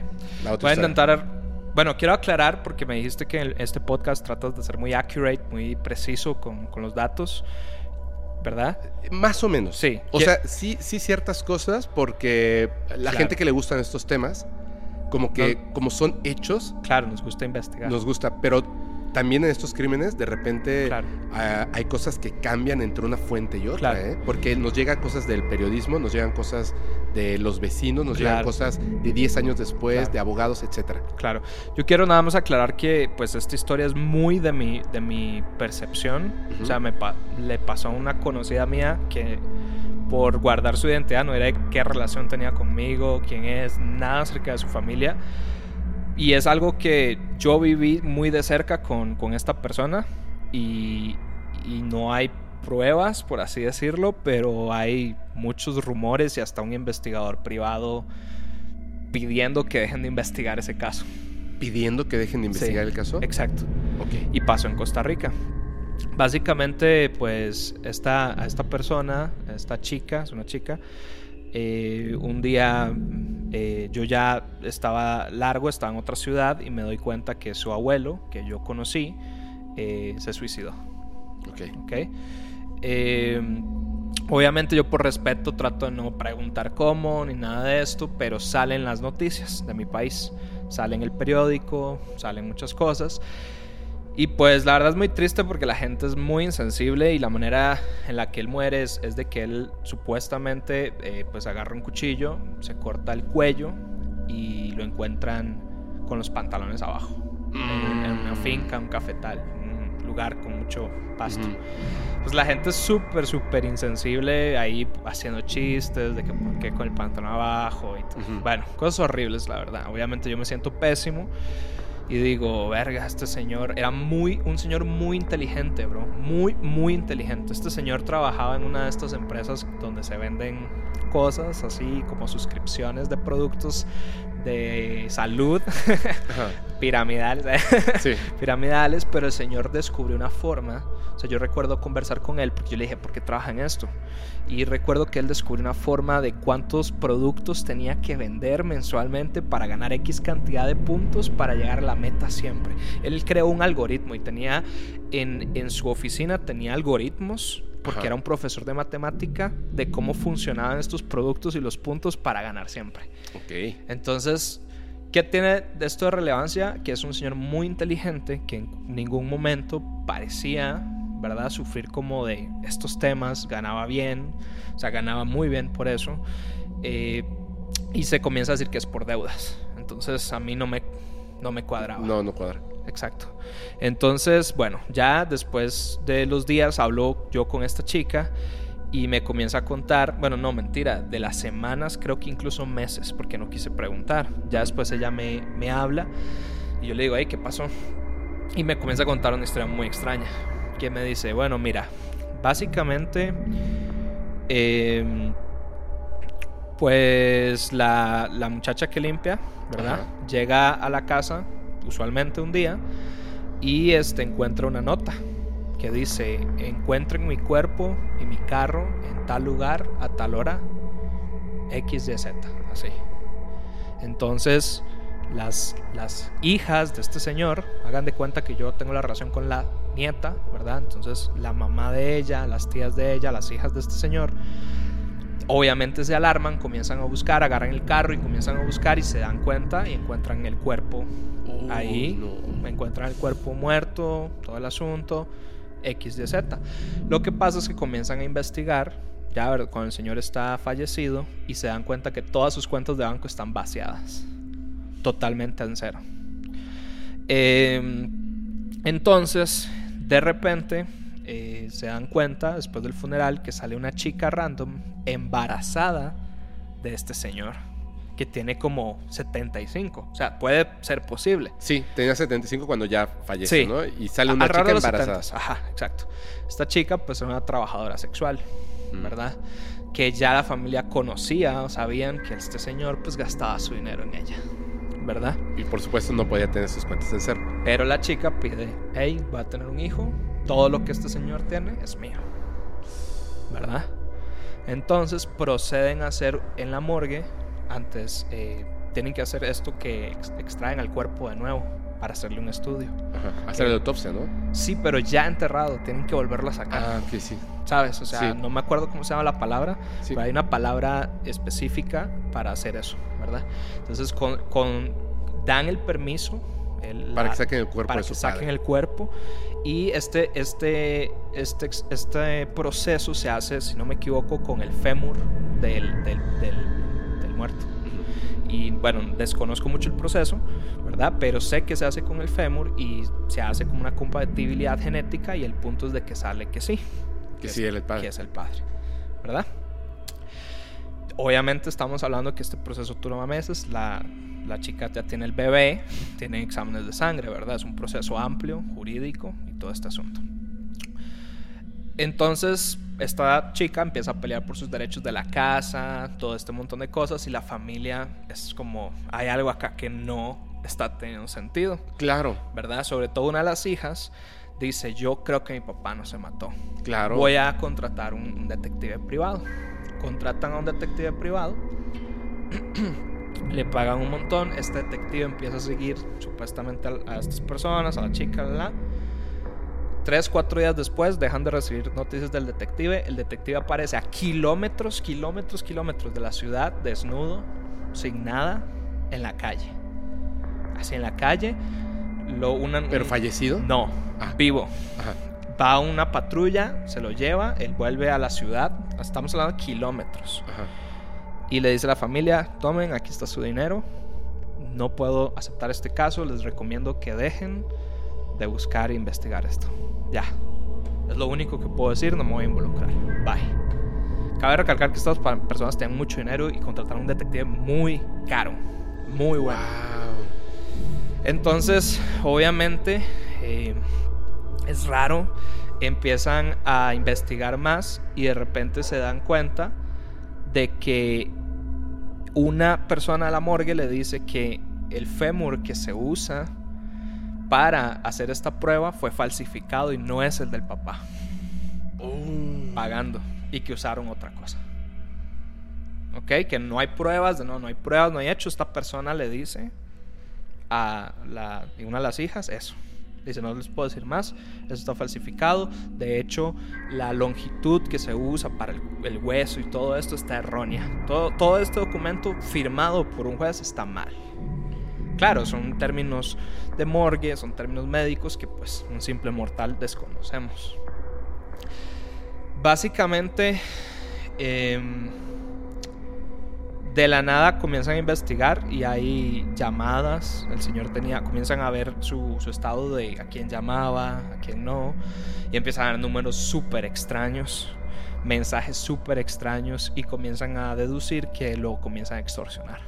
La otra Voy a intentar bueno, quiero aclarar porque me dijiste que en este podcast tratas de ser muy accurate, muy preciso con, con los datos. ¿verdad? Más o menos. Sí. O sea, sí, sí ciertas cosas porque la gente que le gustan estos temas, como que como son hechos. Claro, nos gusta investigar. Nos gusta, pero también en estos crímenes de repente ah, hay cosas que cambian entre una fuente y otra, ¿eh? porque nos llegan cosas del periodismo, nos llegan cosas de los vecinos, nos llegan cosas de 10 años después, de abogados, etcétera. Claro. Yo quiero nada más aclarar que pues esta historia es muy de mi, de mi percepción. O sea, me le pasó a una conocida mía que por guardar su identidad no era qué relación tenía conmigo, quién es, nada acerca de su familia y es algo que yo viví muy de cerca con, con esta persona y, y, no hay pruebas, por así decirlo, pero hay muchos rumores y hasta un investigador privado pidiendo que dejen de investigar ese caso. ¿Pidiendo que dejen de investigar el caso? Exacto. Y pasó en Costa Rica. Básicamente, pues, esta, a esta persona, esta chica, es una chica, eh, un día eh, yo ya estaba largo, estaba en otra ciudad y me doy cuenta que su abuelo, que yo conocí, eh, se suicidó. Ok. okay. obviamente yo por respeto trato de no preguntar cómo ni nada de esto, pero salen las noticias de mi país, salen el periódico, salen muchas cosas. Y pues la verdad es muy triste porque la gente es muy insensible y la manera en la que él muere es, de que él supuestamente eh, pues agarra un cuchillo, se corta el cuello y lo encuentran con los pantalones abajo. En, una mm. finca, un cafetal, un lugar con mucho pasto. Pues la gente es súper, súper insensible ahí haciendo chistes de que por qué con el pantalón abajo. Y Bueno, cosas horribles la verdad. Obviamente yo me siento pésimo. Y digo, verga, este señor era muy, un señor muy inteligente, bro. Muy, muy inteligente. Este señor trabajaba en una de estas empresas donde se venden cosas así como suscripciones de productos de salud piramidales, sí. piramidales, pero el señor descubrió una forma. O sea, yo recuerdo conversar con él porque yo le dije, ¿por qué trabaja en esto? Y recuerdo que él descubrió una forma de cuántos productos tenía que vender mensualmente para ganar X cantidad de puntos para llegar a la meta siempre. Él creó un algoritmo y tenía en, en su oficina, tenía algoritmos porque era un profesor de matemática de cómo funcionaban estos productos y los puntos para ganar siempre. Ok. Entonces, ¿qué tiene de esto de relevancia? Que es un señor muy inteligente que en ningún momento parecía, ¿verdad?, sufrir como de estos temas, ganaba bien, o sea, ganaba muy bien por eso. Eh, y se comienza a decir que es por deudas. Entonces, a mí no me, no me cuadraba. No, no cuadra exacto. Entonces, bueno, ya después de los días hablo yo con esta chica y me comienza a contar, bueno, no, mentira, de las semanas, creo que incluso meses, porque no quise preguntar. Ya después ella me, me habla y yo le digo, hey, ¿qué pasó? Y me comienza a contar una historia muy extraña, que me dice, bueno, mira, básicamente Em, pues la, la, muchacha que limpia, ¿verdad? Llega a la casa, usualmente un día, y este, encuentra una nota que dice, encuentren mi cuerpo y mi carro en tal lugar a tal hora, X, Y, Z, así. Entonces, las, las hijas de este señor, hagan de cuenta que yo tengo la relación con la nieta, ¿verdad? Entonces, la mamá de ella, las tías de ella, las hijas de este señor, obviamente se alarman, comienzan a buscar, agarran el carro y comienzan a buscar y se dan cuenta y encuentran el cuerpo oh, ahí, encuentran el cuerpo muerto, todo el asunto, X, Y, Z. Lo que pasa es que comienzan a investigar, ya cuando el señor está fallecido, y se dan cuenta que todas sus cuentas de banco están vaciadas, totalmente en cero. Em, entonces, de repente, eh, se dan cuenta, después del funeral, que sale una chica random embarazada de este señor que tiene como 75. O sea, puede ser posible. Sí, tenía 75 cuando ya falleció, ¿no? Y sale una chica embarazada. Ajá, exacto. Esta chica, pues, era una trabajadora sexual, mm. ¿verdad? Que ya la familia conocía o sabían que este señor, pues, gastaba su dinero en ella, ¿verdad? Y por supuesto no podía tener sus cuentas en cero. Pero la chica pide, hey, va a tener un hijo, todo lo que este señor tiene es mío, ¿verdad? Entonces proceden a hacer en la morgue antes eh, tienen que hacer esto que extraen al cuerpo de nuevo para hacerle un estudio. Ajá. Hacer la autopsia, ¿no? Sí, pero ya enterrado, tienen que volverlo a sacar. Ah, que sí. ¿Sabes? O sea, no me acuerdo cómo se llama la palabra, pero hay una palabra específica para hacer eso, ¿verdad? Entonces, con, con dan el permiso. para que saquen el cuerpo. Para que saquen el cuerpo. Y este, este, este, este proceso se hace, si no me equivoco, con el fémur del, del muerto. Y bueno, desconozco mucho el proceso, ¿verdad? Pero sé que se hace con el fémur y se hace con una compatibilidad genética y el punto es de que sale que sí. Que, sí, es, el padre. Que es el padre, ¿verdad? Obviamente estamos hablando que este proceso dura meses, la, la chica ya tiene el bebé, tiene exámenes de sangre, ¿verdad? Es un proceso amplio, jurídico y todo este asunto. Entonces, esta chica empieza a pelear por sus derechos de la casa, todo este montón de cosas, y la familia es como, hay algo acá que no está teniendo sentido. Claro. ¿Verdad? Sobre todo una de las hijas dice, yo creo que mi papá no se mató. Claro. Voy a contratar un detective privado. Contratan a un detective privado. le pagan un montón. Este detective empieza a seguir supuestamente a, estas personas, a la chica, la Tres, cuatro días después dejan de recibir noticias del detective. El detective aparece a kilómetros, kilómetros, kilómetros de la ciudad, desnudo, sin nada, en la calle. Así en la calle. Lo, una, ¿Pero fallecido? No, ah. vivo. Va una patrulla, se lo lleva, él vuelve a la ciudad. Estamos hablando de kilómetros. Y le dice a la familia, tomen, aquí está su dinero. No puedo aceptar este caso, les recomiendo que dejen de buscar e investigar esto. Ya. Es lo único que puedo decir, no me voy a involucrar. Bye. Cabe recalcar que estas personas tienen mucho dinero y contrataron un detective muy caro. Muy bueno. Entonces, obviamente, eh, es raro. Empiezan a investigar más y de repente se dan cuenta de que una persona a la morgue le dice que el fémur que se usa para hacer esta prueba fue falsificado y no es el del papá. Oh. Pagando. Y que usaron otra cosa. ¿Ok? Que no hay pruebas, no, no hay pruebas, no hay hecho. Esta persona le dice a la, una de las hijas eso. Dice, no les puedo decir más, eso está falsificado. De hecho, la longitud que se usa para el, hueso y todo esto está errónea. Todo, todo este documento firmado por un juez está mal. Claro, son términos de morgue, son términos médicos que pues un simple mortal desconocemos. Básicamente, em, de la nada comienzan a investigar y hay llamadas. El señor tenía, comienzan a ver su, su estado de a quién llamaba, a quién no, y empiezan a dar números súper extraños, mensajes súper extraños, y comienzan a deducir que lo comienzan a extorsionar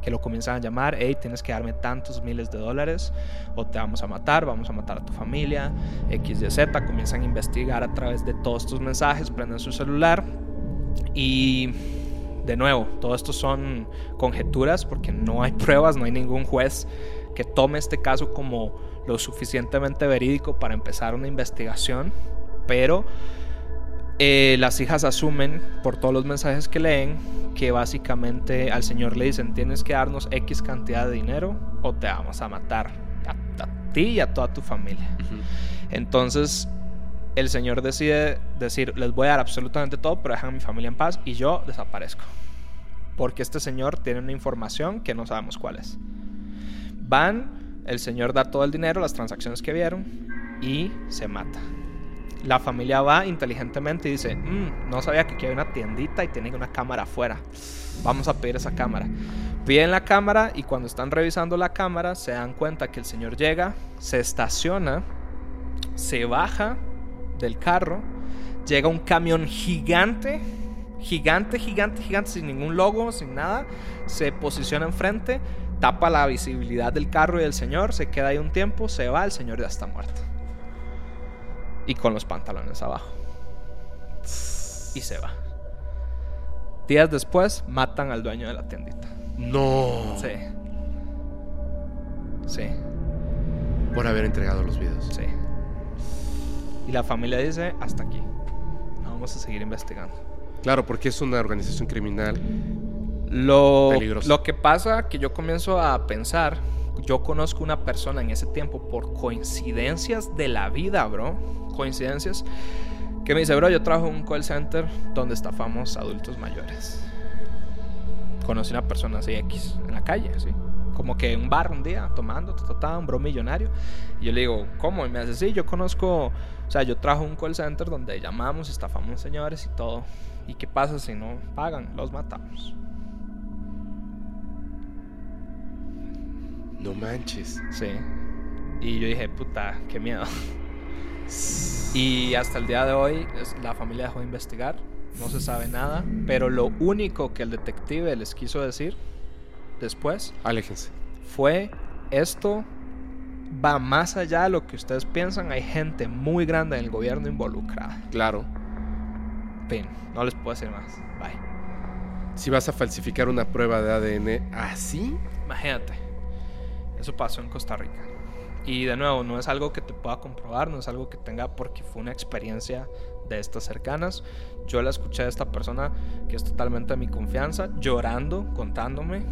que lo comienzan a llamar, hey, tienes que darme tantos miles de dólares o te vamos a matar, vamos a matar a tu familia, X, Y, Z, comienzan a investigar a través de todos estos mensajes, prenden su celular Y de nuevo, todo esto son conjeturas porque no hay pruebas, no hay ningún juez que tome este caso como lo suficientemente verídico para empezar una investigación, pero eh, las hijas asumen por todos los mensajes que leen que básicamente al Señor le dicen tienes que darnos X cantidad de dinero o te vamos a matar a, ti y a toda tu familia. Entonces el Señor decide decir les voy a dar absolutamente todo pero dejan a mi familia en paz y yo desaparezco. Porque este Señor tiene una información que no sabemos cuál es. Van, el Señor da todo el dinero, las transacciones que vieron y se mata. La familia va inteligentemente y dice, mm, no sabía que aquí hay una tiendita y tiene una cámara afuera. Vamos a pedir esa cámara. Piden la cámara y cuando están revisando la cámara se dan cuenta que el señor llega, se estaciona, se baja del carro, llega un camión gigante, gigante, gigante, gigante, sin ningún logo, sin nada, se posiciona enfrente, tapa la visibilidad del carro y del señor, se queda ahí un tiempo, se va, el señor ya está muerto y con los pantalones abajo. Y se va. Días después matan al dueño de la tiendita. No. Sí. Sí. Por haber entregado los videos. Sí. Y la familia dice, hasta aquí. No vamos a seguir investigando. Claro, porque es una organización criminal. Lo, lo que pasa que yo comienzo a pensar, yo conozco una persona en ese tiempo por coincidencias de la vida, bro coincidencias, que me dice, bro, yo trabajo en un call center donde estafamos adultos mayores. Conocí una persona así X en la calle, así. Como que en un bar un día, tomando, trataba un bro millonario. Y yo le digo, ¿cómo? Y me dice, sí, yo conozco, o sea, yo trabajo en un call center donde llamamos, estafamos señores y todo. ¿Y qué pasa si no pagan? Los matamos. No manches. Sí. Y yo dije, puta, qué miedo. Y hasta el día de hoy la familia dejó de investigar, no se sabe nada, pero lo único que el detective les quiso decir después, aléjense, fue esto va más allá de lo que ustedes piensan, hay gente muy grande en el gobierno involucrada. Claro. Fin, no les puedo decir más. Bye. Si vas a falsificar una prueba de ADN así, imagínate. Eso pasó en Costa Rica. Y de nuevo, no es algo que te pueda comprobar, no es algo que tenga porque fue una experiencia de estas cercanas. Yo la escuché a esta persona que es totalmente de mi confianza, llorando, contándome.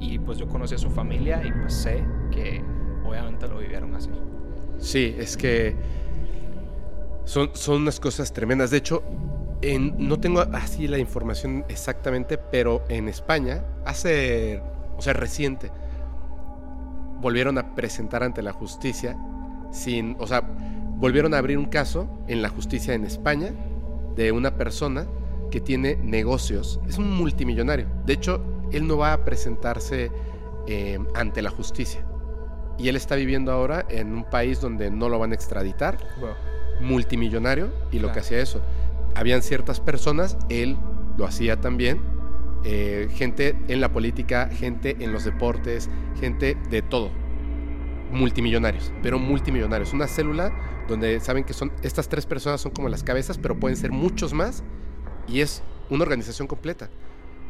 Y pues yo conocí a su familia y pues sé que obviamente lo vivieron así. Sí, es que son, son unas cosas tremendas. De hecho, no tengo así la información exactamente, pero en España, hace, o sea, reciente, volvieron a presentar ante la justicia sin, o sea, volvieron a abrir un caso en la justicia en España de una persona que tiene negocios, es un multimillonario. De hecho, él no va a presentarse eh, ante la justicia. Y él está viviendo ahora en un país donde no lo van a extraditar, multimillonario, y lo que hacía eso. Habían ciertas personas, él lo hacía también, eh, gente en la política, gente en los deportes, gente de todo. Multimillonarios, pero multimillonarios. Una célula donde saben que son estas tres personas son como las cabezas, pero pueden ser muchos más y es una organización completa.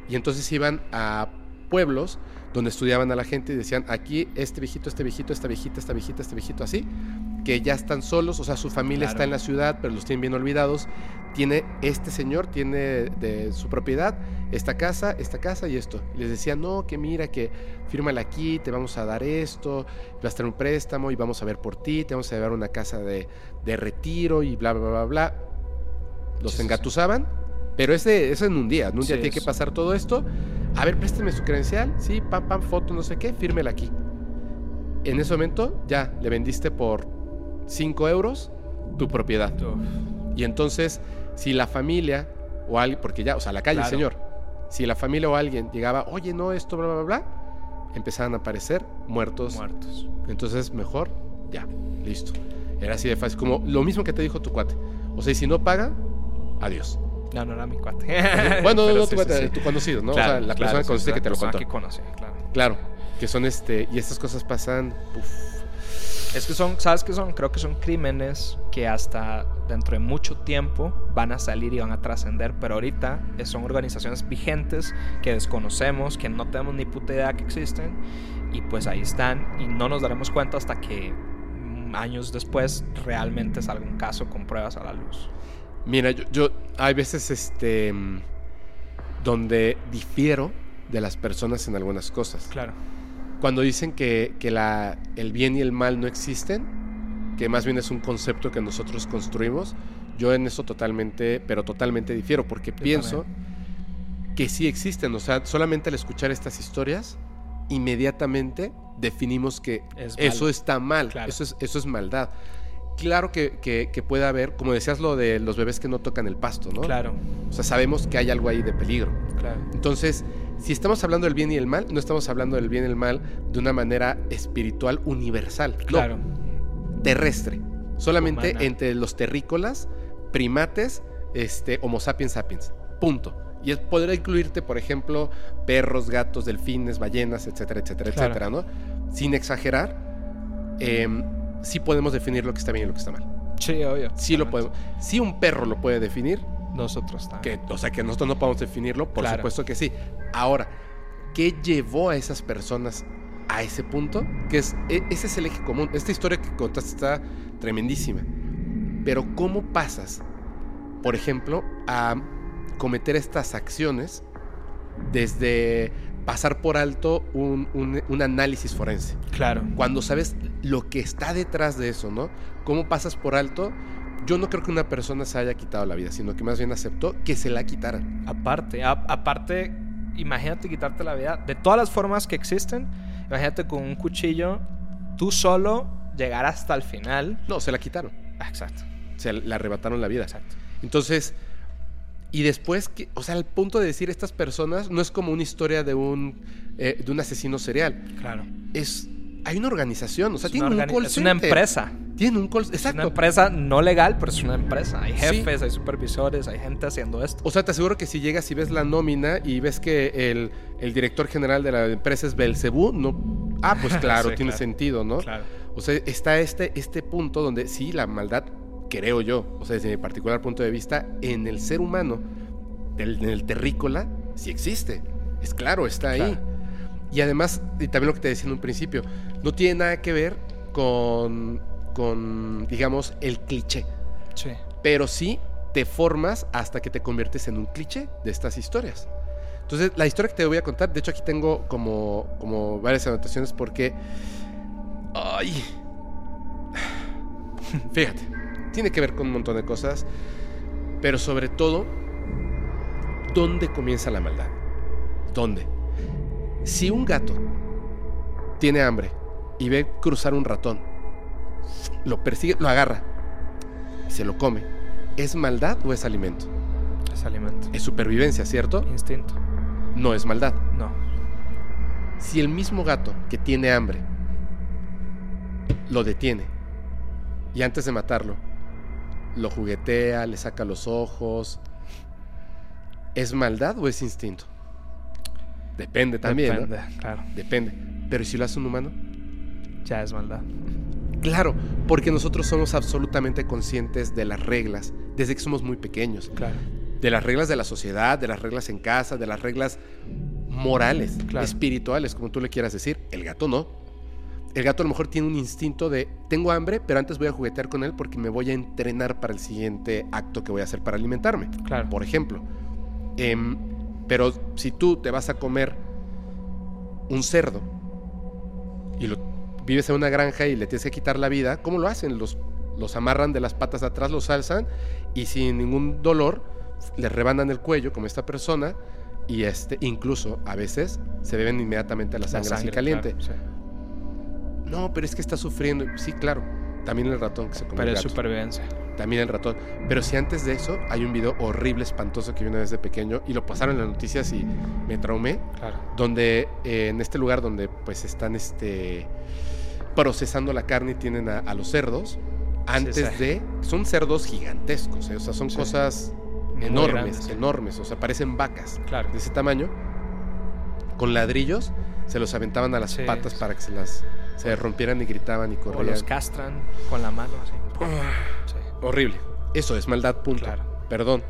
Y entonces iban a pueblos donde estudiaban a la gente y decían, aquí este viejito, este viejito, esta viejita, esta viejita, este viejito, así, que ya están solos, o sea, su familia está en la ciudad, pero los tienen bien olvidados. Tiene este señor, tiene de su propiedad esta casa, esta casa y esto. Y les decían, no, que mira, que fírmala aquí, te vamos a dar esto, vas a tener un préstamo y vamos a ver por ti, te vamos a llevar una casa de, de retiro y bla, bla, bla, bla. Los engatusaban pero ese, eso en un día. En un día tiene que pasar todo esto. A ver, présteme su credencial. Sí, pam, pam, foto, no sé qué. Fírmela aquí. En ese momento ya le vendiste por 5 euros tu propiedad. Y entonces, si la familia o alguien, porque ya, o sea, la calle, señor. Si la familia o alguien llegaba, oye, no, esto, bla, bla, bla, empezaban a aparecer muertos. Muertos. Entonces, mejor, ya, listo. Era así de fácil. Como lo mismo que te dijo tu cuate. O sea, y si no paga, adiós. No, no era mi cuate. bueno, no, no, tu, cuate, tu conocido, ¿no? o sea, la persona que conociste que te lo contó. Que conocí, claro. Claro, que son este, y estas cosas pasan, uf. Es que son, ¿sabes qué son? Creo que son crímenes que hasta dentro de mucho tiempo van a salir y van a trascender, pero ahorita son organizaciones vigentes que desconocemos, que no tenemos ni puta idea que existen, y pues ahí están, y no nos daremos cuenta hasta que mm, años después realmente salga un caso con pruebas a la luz. Mira, yo, yo hay veces este donde difiero de las personas en algunas cosas. Claro. Cuando dicen que, que la, el bien y el mal no existen, que más bien es un concepto que nosotros construimos, yo en eso totalmente, pero totalmente difiero, porque pienso que sí existen. O sea, solamente al escuchar estas historias, inmediatamente definimos que eso está mal, eso, es, eso es maldad. Claro que, que, puede haber, como decías lo de los bebés que no tocan el pasto, ¿no? Claro. O sea, sabemos que hay algo ahí de peligro. Claro. Entonces, si estamos hablando del bien y el mal, no estamos hablando del bien y el mal de una manera espiritual universal. Claro. terrestre. Solamente entre los terrícolas, primates, este, Homo sapiens sapiens. Punto. Y es, podrá incluirte, por ejemplo, perros, gatos, delfines, ballenas, etcétera, etcétera, etcétera, ¿no? Sin exagerar, eh, sí podemos definir lo que está bien y lo que está mal. Sí, obvio. Sí lo podemos. Si un perro lo puede definir, nosotros también. Que, o sea, que nosotros no podemos definirlo, por supuesto que sí. Ahora, ¿qué llevó a esas personas a ese punto? Que es, e, ese es el eje común. Esta historia que contaste está tremendísima. Pero ¿cómo pasas, por ejemplo, a cometer estas acciones desde pasar por alto un, un, análisis forense. Claro. Cuando sabes lo que está detrás de eso, ¿no? ¿Cómo pasas por alto? Yo no creo que una persona se haya quitado la vida, sino que más bien aceptó que se la quitaran. Aparte, aparte, imagínate quitarte la vida de todas las formas que existen. Imagínate con un cuchillo, tú solo llegar hasta el final. No, se la quitaron. Exacto. Se le arrebataron la vida. Exacto. Entonces, y después, o sea, al punto de decir estas personas no es como una historia de un, eh, de un asesino serial. Claro. Es, hay una organización, o sea, tiene un call Es una empresa. Tiene un call Exacto. Es una empresa no legal, pero es una empresa. Hay jefes, hay supervisores, hay gente haciendo esto. O sea, te aseguro que si llegas y ves la nómina y ves que el, el director general de la empresa es Belcebú, no. Ah, pues claro, tiene sentido, ¿no? Claro. O sea, está este, este punto donde sí, la maldad creo yo, o sea, desde mi particular punto de vista, en el ser humano, en el terrícola, sí existe. Es claro, está ahí. Y además, y también lo que te decía en un principio, no tiene nada que ver con, con digamos, el cliché. Sí. Pero sí te formas hasta que te conviertes en un cliché de estas historias. Entonces, la historia que te voy a contar, de hecho aquí tengo como, como varias anotaciones porque... ¡Ay! Fíjate tiene que ver con un montón de cosas, pero sobre todo, ¿dónde comienza la maldad? ¿Dónde? Si un gato tiene hambre y ve cruzar un ratón, lo persigue, lo agarra y se lo come, ¿es maldad o es alimento? Es alimento. Es supervivencia, ¿cierto? Instinto. No es maldad. No. Si el mismo gato que tiene hambre lo detiene y antes de matarlo lo juguetea, le saca los ojos. ¿Es maldad o es instinto? Depende también. Depende, claro. Depende. Pero si lo hace un humano? Ya es maldad. Claro, porque nosotros somos absolutamente conscientes de las reglas desde que somos muy pequeños. Claro. De las reglas de la sociedad, de las reglas en casa, de las reglas morales, espirituales, como tú le quieras decir. El gato no el gato a lo mejor tiene un instinto de tengo hambre, pero antes voy a juguetear con él porque me voy a entrenar para el siguiente acto que voy a hacer para alimentarme. Claro. Por ejemplo. Em, pero si tú te vas a comer un cerdo y lo, vives en una granja y le tienes que quitar la vida, ¿cómo lo hacen? Los, los amarran de las patas de atrás, los alzan y sin ningún dolor le rebanan el cuello como esta persona y este incluso a veces se beben inmediatamente la sangre, así caliente. No, pero es que está sufriendo. Sí, claro. También el ratón que se come. Pero es supervivencia. También el ratón. Pero si antes de eso hay un video horrible, espantoso que vi una vez de pequeño y lo pasaron en las noticias y me traumé. Claro. Donde eh, en este lugar donde pues están este procesando la carne y tienen a, los cerdos antes de son cerdos gigantescos, ¿eh? o sea, son cosas enormes, enormes, o sea, parecen vacas claro. de ese tamaño. Con ladrillos se los aventaban a las patas para que se las se rompieran y gritaban y corrían. O los castran con la mano, así. Ah, horrible. Eso es maldad, punto. Perdón.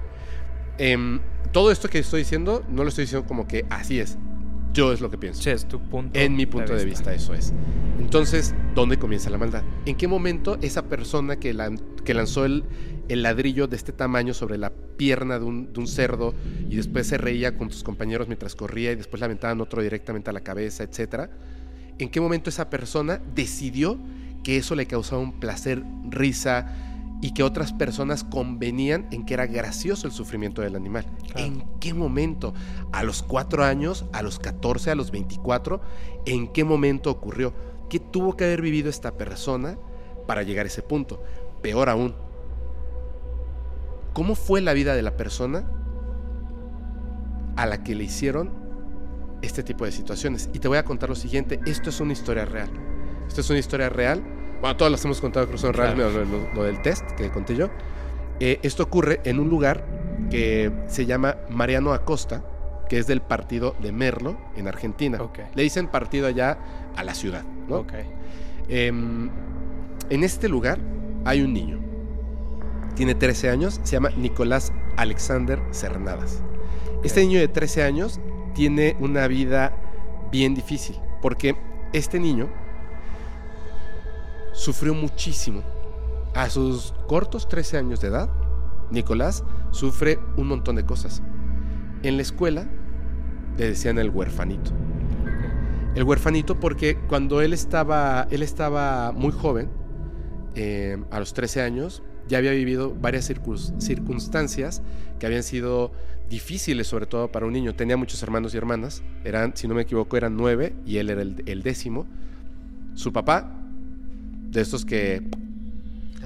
Em, todo esto que estoy diciendo, no lo estoy diciendo como que así es. Yo es lo que pienso. Sí, es tu punto. En mi punto de vista. eso es. Entonces, ¿dónde comienza la maldad? ¿En qué momento esa persona que, que lanzó el, el, ladrillo de este tamaño sobre la pierna de un, de un, cerdo y después se reía con tus compañeros mientras corría y después le aventaban otro directamente a la cabeza, etcétera? ¿En qué momento esa persona decidió que eso le causaba un placer, risa, y que otras personas convenían en que era gracioso el sufrimiento del animal. ¿En qué momento? ¿A los cuatro años? ¿A los 14? ¿A los 24? ¿En qué momento ocurrió? ¿Qué tuvo que haber vivido esta persona para llegar a ese punto? Peor aún, ¿cómo fue la vida de la persona a la que le hicieron este tipo de situaciones? Y te voy a contar lo siguiente, esto es una historia real. Esto es una historia real bueno, todas las hemos contado, creo son reales, lo, del test que conté yo. Eh, esto ocurre en un lugar que se llama Mariano Acosta, que es del partido de Merlo, en Argentina. Le dicen partido allá a la ciudad. ¿no? Em, en este lugar hay un niño. Tiene 13 años, se llama Nicolás Alexander Cernadas. Este niño de 13 años tiene una vida bien difícil, porque este niño sufrió muchísimo. A sus cortos 13 años de edad, Nicolás sufre un montón de cosas. En la escuela le decían el huerfanito. El huerfanito porque cuando él estaba, él estaba muy joven, eh, a los 13 años, ya había vivido varias circunstancias que habían sido difíciles, sobre todo para un niño. Tenía muchos hermanos y hermanas, eran, si no me equivoco, eran nueve y él era el décimo. Su papá de estos que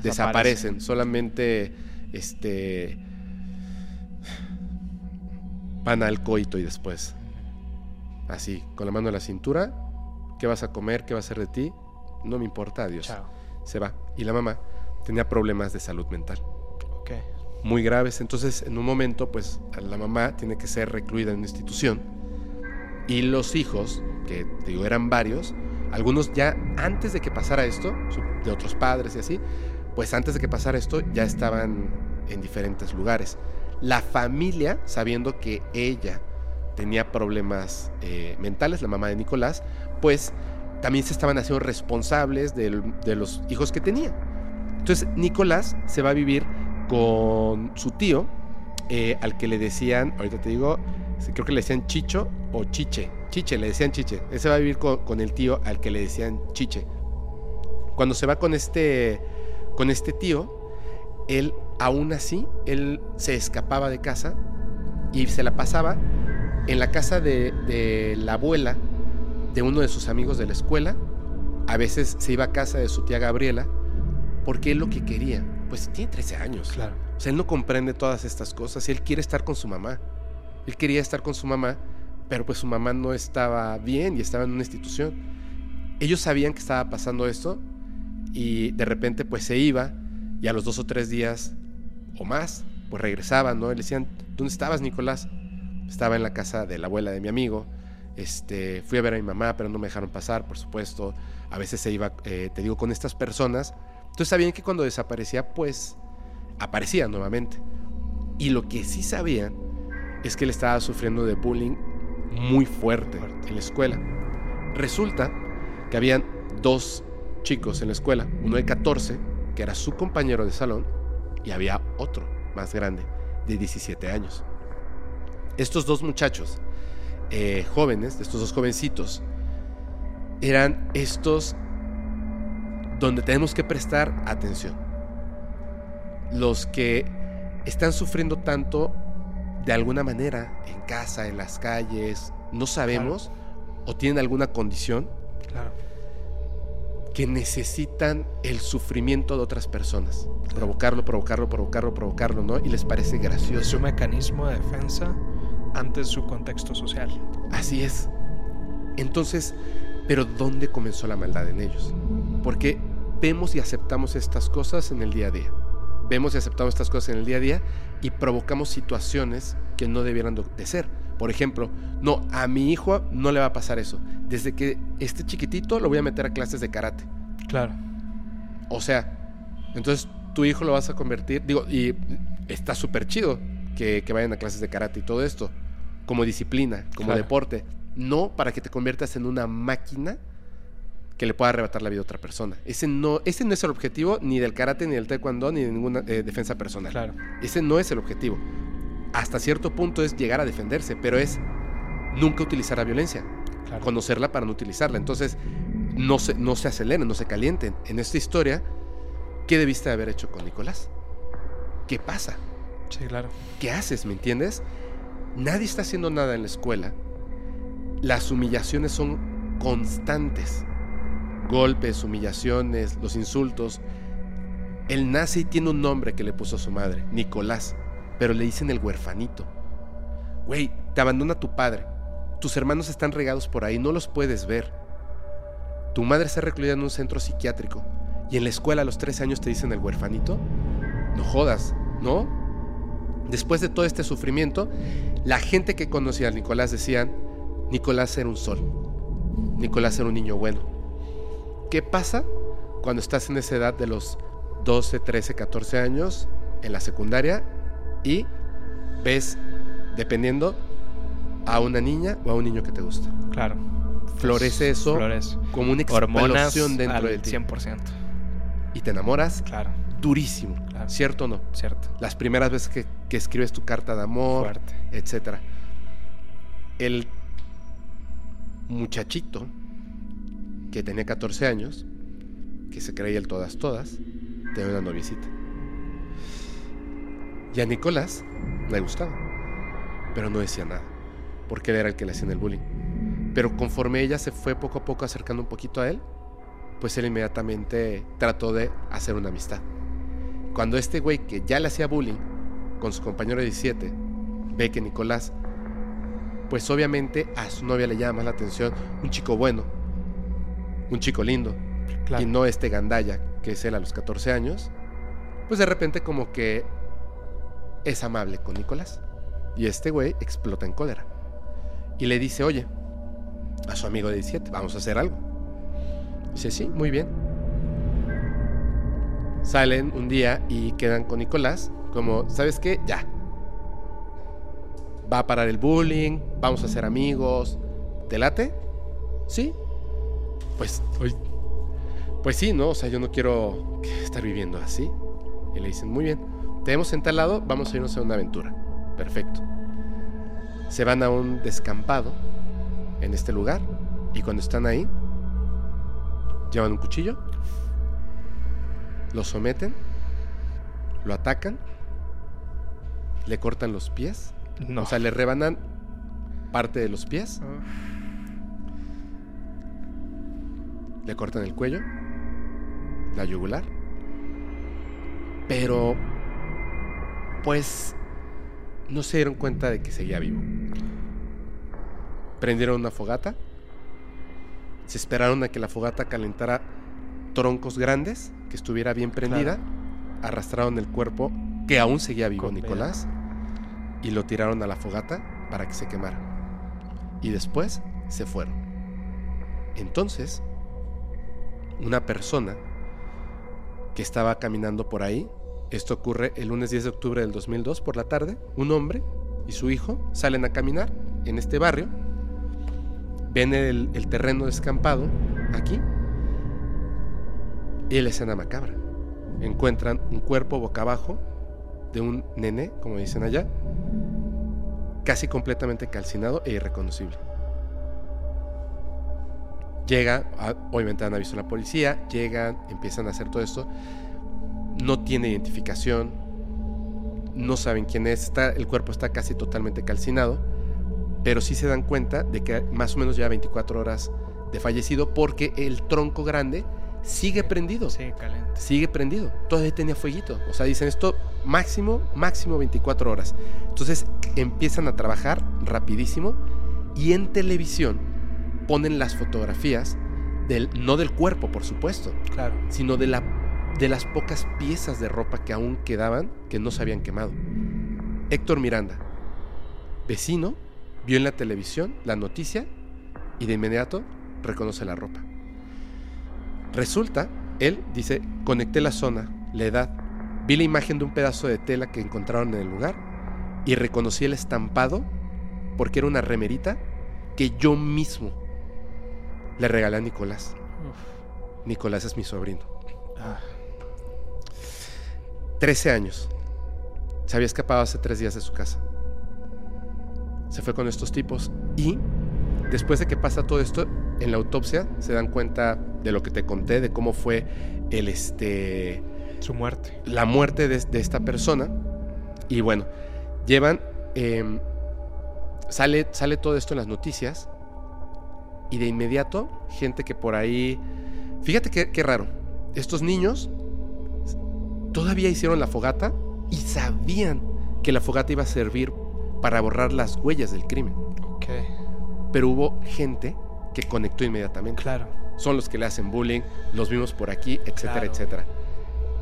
desaparecen, solamente este van al coito y después así, con la mano en la cintura, ¿qué vas a comer? ¿Qué va a hacer de ti? No me importa, adiós. Se va. Y la mamá tenía problemas de salud mental. Muy graves. Entonces, en un momento, pues, la mamá tiene que ser recluida en una institución. Y los hijos, que digo, eran varios, algunos ya antes de que pasara esto, de otros padres y así, pues antes de que pasara esto ya estaban en diferentes lugares. La familia, sabiendo que ella tenía problemas eh, mentales, la mamá de Nicolás, pues también se estaban haciendo responsables de, los hijos que tenía. Entonces Nicolás se va a vivir con su tío, eh, al que le decían, ahorita te digo, creo que le decían Chicho o Chiche. Chiche, le decían Chiche. Él se va a vivir con, el tío al que le decían Chiche. Cuando se va con este, con este tío, él aún así, él se escapaba de casa y se la pasaba en la casa de, de la abuela de uno de sus amigos de la escuela. A veces se iba a casa de su tía Gabriela porque él lo que quería, pues tiene 13 años. Claro. O sea, él no comprende todas estas cosas y él quiere estar con su mamá. Él quería estar con su mamá, pero pues su mamá no estaba bien y estaba en una institución. Ellos sabían que estaba pasando esto y de repente pues se iba y a los dos o tres días o más pues regresaban, ¿no? le decían, ¿dónde estabas Nicolás? Estaba en la casa de la abuela de mi amigo. Este, fui a ver a mi mamá, pero no me dejaron pasar, por supuesto. A veces se iba, eh, te digo, con estas personas. Entonces sabían que cuando desaparecía, pues aparecía nuevamente. Y lo que sí sabían es que él estaba sufriendo de bullying muy fuerte en la escuela. Resulta que habían dos chicos en la escuela, uno de 14, que era su compañero de salón, y había otro más grande, de 17 años. Estos dos muchachos, eh, jóvenes, estos dos jovencitos, eran estos donde tenemos que prestar atención. Los que están sufriendo tanto de alguna manera en casa, en las calles, no sabemos o tienen alguna condición que necesitan el sufrimiento de otras personas. Provocarlo, provocarlo, provocarlo, provocarlo, ¿no? Y les parece gracioso. Es un mecanismo de defensa ante su contexto social. Así es. Entonces, pero ¿dónde comenzó la maldad en ellos? Porque vemos y aceptamos estas cosas en el día a día. Vemos y aceptamos estas cosas en el día a día y provocamos situaciones que no debieran de ser. Por ejemplo, no, a mi hijo no le va a pasar eso. Desde que esté chiquitito lo voy a meter a clases de karate. Claro. O sea, entonces tu hijo lo vas a convertir, digo, y está súper chido que, que, vayan a clases de karate y todo esto, como disciplina, como Claro. deporte, no para que te conviertas en una máquina que le pueda arrebatar la vida a otra persona. Ese no, ese no es el objetivo ni del karate, ni del taekwondo, ni de ninguna eh, defensa personal. Claro. Ese no es el objetivo. Hasta cierto punto es llegar a defenderse, pero es nunca utilizar la violencia, Claro. conocerla para no utilizarla. Entonces, no se, no se aceleren, no se calienten. En esta historia, ¿qué debiste haber hecho con Nicolás? ¿Qué pasa? Sí, claro. ¿Qué haces? ¿Me entiendes? Nadie está haciendo nada en la escuela. Las humillaciones son constantes. Golpes, humillaciones, los insultos. Nace y tiene un nombre que le puso su madre, Nicolás, pero le dicen el huerfanito. Güey, te abandona tu padre. Tus hermanos están regados por ahí, no los puedes ver. Tu madre está recluida en un centro psiquiátrico y en la escuela a los 13 años te dicen el huerfanito. No jodas, ¿no? Después de todo este sufrimiento, la gente que conocía a Nicolás decían, Nicolás era un sol, Nicolás era un niño bueno. ¿Qué pasa cuando estás en esa edad de los 12, 13, 14 años en la secundaria y ves, dependiendo, a una niña o a un niño que te gusta? Claro. Florece eso Florece. como una Hormonas explosión dentro al de ti. 100%. Y te enamoras Claro. durísimo, Claro. ¿cierto o no? Cierto. Las primeras veces que, que escribes tu carta de amor, Fuerte. etcétera. El muchachito que tenía 14 años, que se creía el todas todas, tenía una noviecita. Y a Nicolás le gustaba, pero no decía nada, porque él era el que le hacía el bullying. Pero conforme ella se fue poco a poco acercando un poquito a él, pues él inmediatamente trató de hacer una amistad. Cuando este güey que ya le hacía bullying con su compañero de 17 ve que Nicolás, pues obviamente a su novia le llama la atención un chico bueno, un chico lindo, Claro. y no este gandalla que es él a los 14 años, pues de repente como que es amable con Nicolás. Y este güey explota en cólera. Y le dice, oye, a su amigo de 17, vamos a hacer algo. Dice, sí, muy bien. Salen un día y quedan con Nicolás como, ¿sabes qué? Ya. Va a parar el bullying, vamos a ser amigos. ¿Te late? Sí. Pues, oy- pues sí, ¿no? O sea, yo no quiero estar viviendo así. Y le dicen, muy bien, te hemos en tal lado, vamos a irnos a una aventura. Perfecto. Se van a un descampado en este lugar y cuando están ahí, llevan un cuchillo, lo someten, lo atacan, le cortan los pies, No. o sea, le rebanan parte de los pies, le cortan el cuello, la yugular, pero pues no se dieron cuenta de que seguía vivo. Prendieron una fogata, se esperaron a que la fogata calentara troncos grandes, que estuviera bien prendida, arrastraron el cuerpo, que aún seguía vivo Con. Nicolás, y lo tiraron a la fogata para que se quemara. Y después se fueron. Entonces, una persona que estaba caminando por ahí, esto ocurre el lunes 10 de octubre del 2002 por la tarde, un hombre y su hijo salen a caminar en este barrio, ven el, el terreno descampado aquí y la escena macabra. Encuentran un cuerpo boca abajo de un nene, como dicen allá, casi completamente calcinado e irreconocible. Llega, ah, obviamente han aviso a la policía, llegan, empiezan a hacer todo esto. No tiene identificación, no saben quién es, está, el cuerpo está casi totalmente calcinado, pero sí se dan cuenta de que más o menos lleva 24 horas de fallecido porque el tronco grande sigue prendido Sí, caliente. sigue prendido. Todavía tenía fueguito. O sea, dicen esto máximo, máximo 24 horas. Entonces empiezan a trabajar rapidísimo y en televisión ponen las fotografías del, no del cuerpo, por supuesto, Claro. sino de, la, de las pocas piezas de ropa que aún quedaban que no se habían quemado. Héctor Miranda, vecino, vio en la televisión la noticia y de inmediato reconoce la ropa. Resulta, él dice, conecté la zona, la edad, vi la imagen de un pedazo de tela que encontraron en el lugar y reconocí el estampado porque era una remerita que yo mismo le regalé a Nicolás. Nicolás es mi sobrino. 13 ah. años. Se había escapado hace tres días de su casa. Se fue con estos tipos y después de que pasa todo esto, en la autopsia se dan cuenta de lo que te conté, de cómo fue el este... Su muerte. La muerte de, esta persona. Y bueno, llevan... Em, sale, sale todo esto en las noticias y de inmediato gente que por ahí... Fíjate qué raro. Estos niños todavía hicieron la fogata y sabían que la fogata iba a servir para borrar las huellas del crimen. Ok. Pero hubo gente que conectó inmediatamente. Claro. Son los que le hacen bullying, los vimos por aquí, etcétera, etcétera.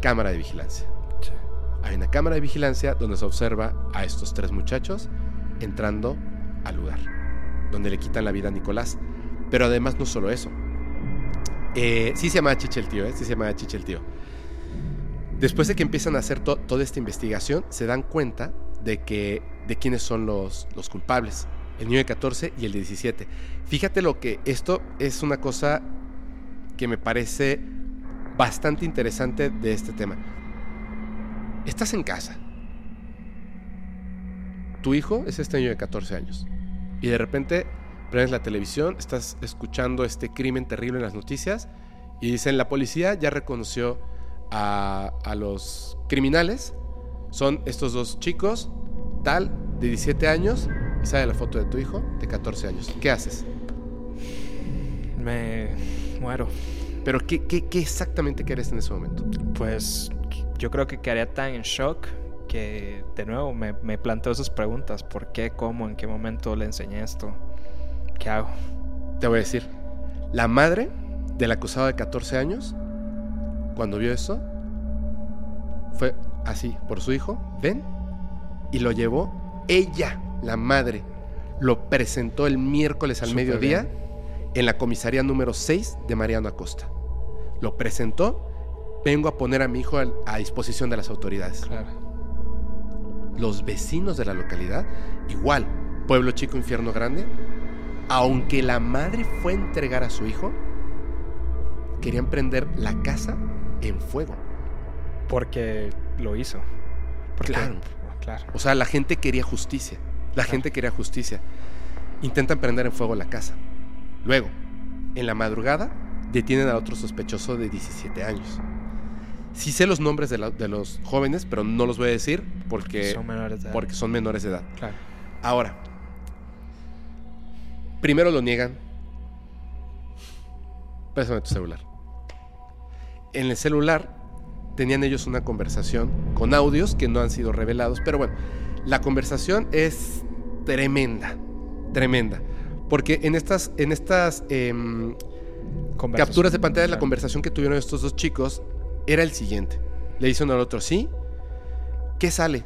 Cámara de vigilancia. Hay una cámara de vigilancia donde se observa a estos tres muchachos entrando al lugar, donde le quitan la vida a Nicolás. Pero además no solo eso. Eh, sí se llama Chiche el tío, ¿eh? Sí se llama Chiche el tío. Después de que empiezan a hacer toda esta investigación, se dan cuenta de que de quiénes son los, los culpables, el niño de 14 y el de 17. Fíjate lo que esto es una cosa que me parece bastante interesante de este tema. Estás en casa. Tu hijo es este niño de 14 años. Y de repente prendes la televisión, estás escuchando este crimen terrible en las noticias y dicen la policía ya reconoció a, a los criminales. Son estos dos chicos, tal, de 17 años, y sale la foto de tu hijo de 14 años. ¿Qué haces? Me muero. ¿Pero qué, qué, qué exactamente quieres en ese momento? Pues yo creo que quedaría tan en shock que de nuevo me, me planteo esas preguntas. ¿Por qué? ¿Cómo? ¿En qué momento le enseñé esto? ¿Qué hago? Te voy a decir. La madre del acusado de 14 años, cuando vio eso, fue así por su hijo. Ven, y lo llevó ella, la madre. Lo presentó el miércoles al mediodía en la comisaría número 6 de Mariano Acosta. Lo presentó, vengo a poner a mi hijo a, disposición de las autoridades. Los vecinos de la localidad, igual, pueblo chico, infierno grande, aunque la madre fue a entregar a su hijo, querían prender la casa en fuego. Porque lo hizo. claro. O sea, la gente quería justicia. La gente quería justicia. Intentan prender en fuego la casa. Luego, en la madrugada, detienen al otro sospechoso de 17 años. Sí sé los nombres de, los jóvenes, pero no los voy a decir porque son menores de edad. Porque son menores de edad. Claro. Ahora, primero lo niegan. Pésame tu celular. En el celular tenían ellos una conversación con audios que no han sido revelados, pero bueno, la conversación es tremenda, tremenda, porque en estas, en estas em, capturas de pantalla de la conversación que tuvieron estos dos chicos era el siguiente. Le dice uno al otro, ¿sí? ¿Qué sale?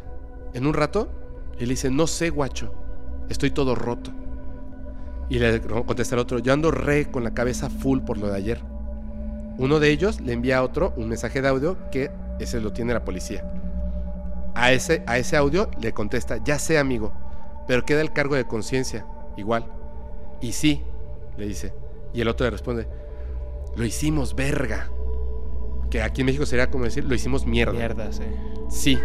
¿En un rato? Y le dice, no sé, guacho, estoy todo roto. Y le contesta el otro, yo ando re con la cabeza full por lo de ayer. Uno de ellos le envía a otro un mensaje de audio que ese lo tiene la policía. A ese, a ese audio le contesta, ya sé amigo, pero queda el cargo de conciencia, igual. Y sí, le dice. Y el otro le responde, lo hicimos verga. Que aquí en México sería como decir, lo hicimos mierda. Mierda, sí. Sí.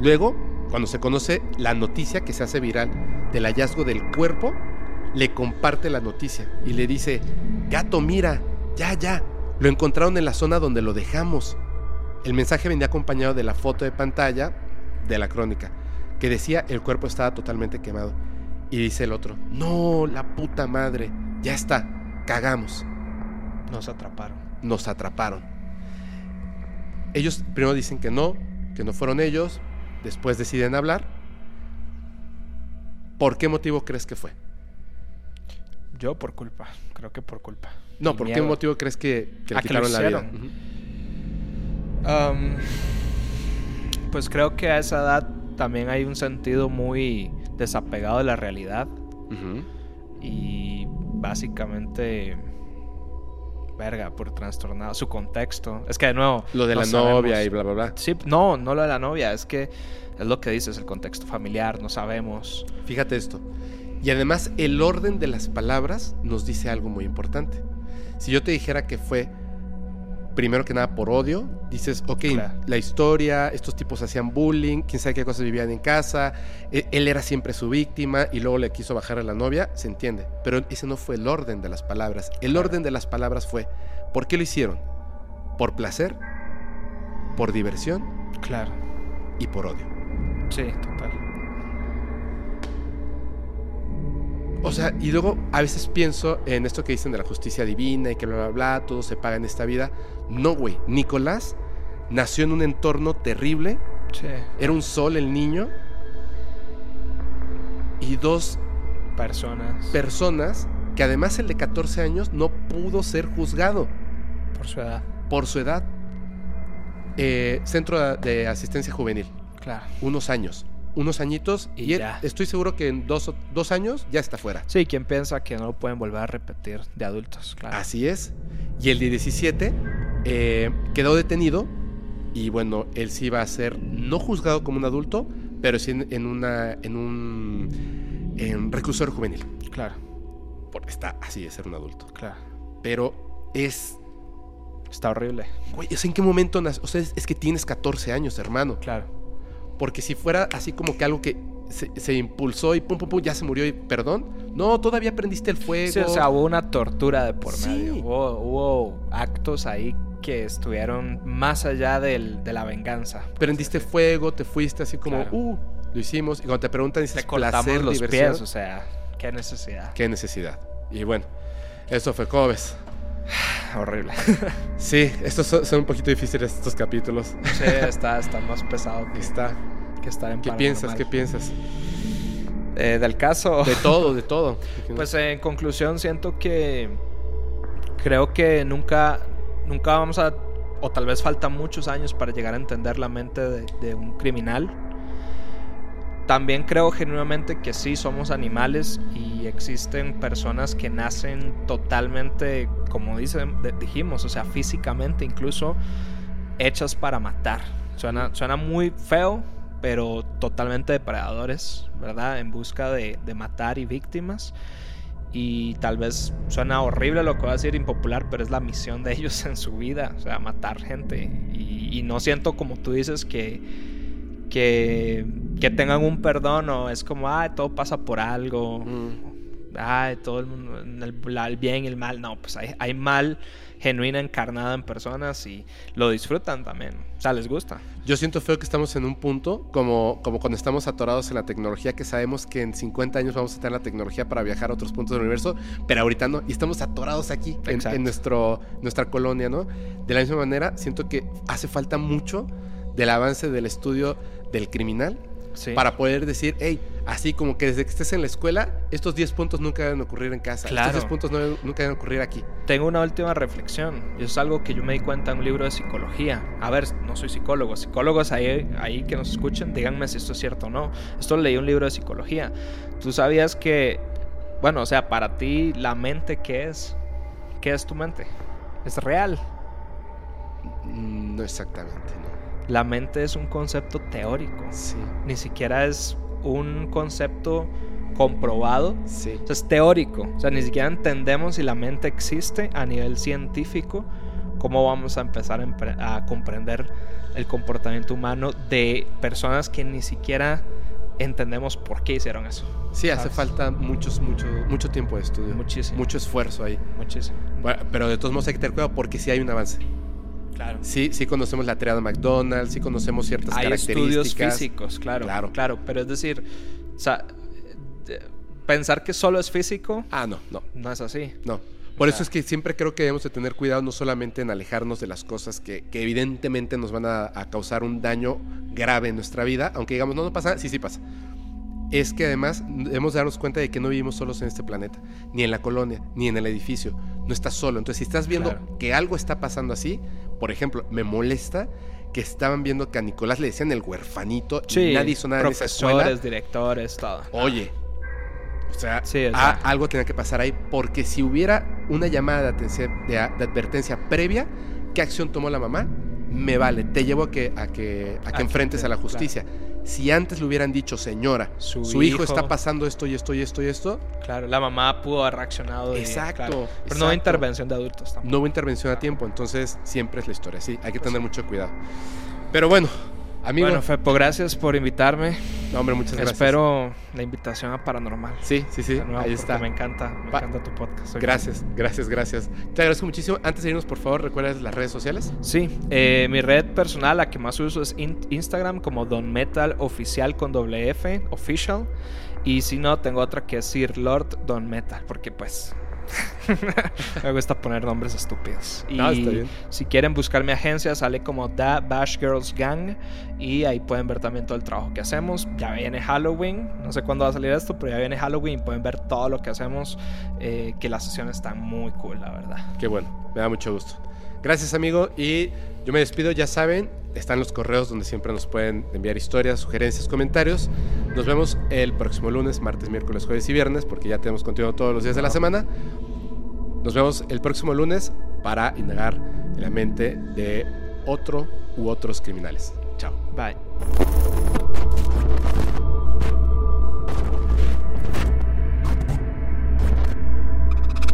Luego, cuando se conoce la noticia que se hace viral del hallazgo del cuerpo, le comparte la noticia y le dice, gato, mira, ya, ya, lo encontraron en la zona donde lo dejamos. El mensaje venía acompañado de la foto de pantalla de la crónica, que decía el cuerpo estaba totalmente quemado. Y dice el otro, no, la puta madre, ya está, cagamos. Nos atraparon. Nos atraparon. Ellos primero dicen que no, que no fueron ellos, después deciden hablar. ¿Por qué motivo crees que fue? Yo por culpa, creo que por culpa. No, ¿por qué motivo crees que, le quitaron la vida? pues creo que a esa edad también hay un sentido muy desapegado de la realidad. Y básicamente verga, por trastornado, su contexto. Es que de nuevo. Lo de la novia y bla, bla, bla. Sí, no, no lo de la novia, es que es lo que dices, el contexto familiar, no sabemos. Fíjate esto. Y además, el orden de las palabras nos dice algo muy importante. Si yo te dijera que fue primero que nada por odio. Dices, ok, la historia, estos tipos hacían bullying, quién sabe qué cosas vivían en casa, e, él era siempre su víctima y luego le quiso bajar a la novia, se entiende. Pero ese no fue el orden de las palabras. El orden de las palabras fue, ¿por qué lo hicieron? ¿Por placer? ¿Por diversión? Claro. Y por odio. Sí, total. O sea, y luego a veces pienso en esto que dicen de la justicia divina y que bla, bla, bla, todo se paga en esta vida. No, güey. Nicolás nació en un entorno terrible. Sí. Era un sol el niño. Y dos personas. Personas que además el de 14 años no pudo ser juzgado. Por su edad. Por su edad. Eh, centro de asistencia juvenil. Claro. Unos años unos añitos y, estoy seguro que en dos, dos, años ya está fuera. Sí, quien piensa que no lo pueden volver a repetir de adultos, claro. Así es. Y el de 17 eh, quedó detenido y bueno, él sí va a ser no juzgado como un adulto, pero sí en, una en un en reclusor juvenil. Claro. Porque está así de ser un adulto. Claro. Pero es está horrible. Güey, ¿en qué momento nace? O sea, es, es que tienes 14 años, hermano. Claro. Porque si fuera así como que algo que se, impulsó y pum, pum, pum, ya se murió y perdón. No, todavía prendiste el fuego. Sí, o sea, hubo una tortura de por medio. Hubo, actos ahí que estuvieron más allá del, de la venganza. Prendiste fuego, te fuiste así como, uh, lo hicimos. Y cuando te preguntan, dices, Le cortamos los pies, o sea, qué necesidad. Qué necesidad. Y bueno, eso fue, ¿cómo ves? Horrible. sí, estos son, un poquito difíciles estos capítulos. Sí, está, está más pesado que está. Que estar en ¿Qué piensas? ¿Qué piensas? Eh, del caso. De todo, de todo. Pues en conclusión siento que creo que nunca, nunca vamos a, o tal vez faltan muchos años para llegar a entender la mente de un criminal también creo genuinamente que sí somos animales y existen personas que nacen totalmente, como dicen, dijimos, o sea, físicamente incluso hechas para matar. Suena, suena muy feo, pero totalmente depredadores, ¿verdad? En busca de, matar y víctimas. Y tal vez suena horrible lo que voy a decir, impopular, pero es la misión de ellos en su vida, o sea, matar gente. y no siento como tú dices que que, que tengan un perdón o es como, ay, todo pasa por algo. Mm. Ay, todo el mundo, el, bien y el mal. No, pues hay, hay mal genuina encarnada en personas y lo disfrutan también. O sea, les gusta. Yo siento feo que estamos en un punto, como, como cuando estamos atorados en la tecnología, que sabemos que en 50 años vamos a tener la tecnología para viajar a otros puntos del universo, pero ahorita no, y estamos atorados aquí, en, en, nuestro, nuestra colonia, ¿no? De la misma manera, siento que hace falta mucho del avance del estudio del criminal para poder decir, hey, así como que desde que estés en la escuela, estos 10 puntos nunca deben ocurrir en casa, estos 10 puntos nunca deben ocurrir aquí. Tengo una última reflexión, y es algo que yo me di cuenta en un libro de psicología. A ver, no soy psicólogo, psicólogos ahí, ahí que nos escuchen, díganme si esto es cierto o no. Esto leí un libro de psicología. ¿Tú sabías que, bueno, o sea, para ti la mente, ¿qué es? ¿Qué es tu mente? ¿Es real? Mm, no exactamente, no. La mente es un concepto teórico. Sí. Ni siquiera es un concepto comprobado. Sí. es teórico. O sea, ni siquiera entendemos si la mente existe a nivel científico. ¿Cómo vamos a empezar a, comprender el comportamiento humano de personas que ni siquiera entendemos por qué hicieron eso? Sí, hace falta muchos, mucho, mucho tiempo de estudio. Muchísimo. Mucho esfuerzo ahí. Muchísimo. pero de todos modos hay que tener cuidado porque sí hay un avance. Claro. Sí, sí conocemos la triada McDonald's, sí conocemos ciertas Hay características. estudios físicos, claro, claro, claro. Pero es decir, o sea, pensar que solo es físico. Ah, no, no. No es así. No. Por eso es que siempre creo que debemos de tener cuidado no solamente en alejarnos de las cosas que, evidentemente nos van a, a, causar un daño grave en nuestra vida, aunque digamos, no, no pasa, sí, sí pasa es que además debemos darnos cuenta de que no vivimos solos en este planeta, ni en la colonia, ni en el edificio. No estás solo. Entonces, si estás viendo que algo está pasando así, por ejemplo, me molesta que estaban viendo que a Nicolás le decían el huerfanito y nadie hizo nada profesores, directores, todo. Oye, o sea, algo tenía que pasar ahí, porque si hubiera una llamada de, de, advertencia previa, ¿qué acción tomó la mamá? Me vale, te llevo a que, a que, a que enfrentes a la justicia. Si antes le hubieran dicho, señora, su, hijo, está pasando esto y esto y esto y esto. Claro, la mamá pudo haber reaccionado. Exacto. Pero no hubo intervención de adultos tampoco. No hubo intervención a tiempo, entonces siempre es la historia, sí, hay que pues tener mucho cuidado. Pero bueno, Amigo. Bueno, Fepo, gracias por invitarme. No, hombre, muchas gracias. Espero la invitación a Paranormal. Sí, sí, sí. Ahí está. Me encanta, me encanta tu podcast. gracias, gracias, gracias. Te agradezco muchísimo. Antes de irnos, por favor, ¿recuerdas las redes sociales? Sí, eh, mi red personal, la que más uso es Instagram, como Don Metal Oficial con doble F, Official. Y si no, tengo otra que es Sir Lord Don Metal, porque pues me gusta poner nombres estúpidos. Y si quieren buscar mi agencia, sale como The Bash Girls Gang. Y ahí pueden ver también todo el trabajo que hacemos. Ya viene Halloween. No sé cuándo va a salir esto, pero ya viene Halloween. Pueden ver todo lo que hacemos. Eh, que la sesión está muy cool, la verdad. Qué bueno. Me da mucho gusto. Gracias, amigo. Y yo me despido, ya saben, están los correos donde siempre nos pueden enviar historias, sugerencias, comentarios. Nos vemos el próximo lunes, martes, miércoles, jueves y viernes, porque ya tenemos contenido todos los días de la semana. Nos vemos el próximo lunes para indagar en la mente de otro u otros criminales. Chao. Bye.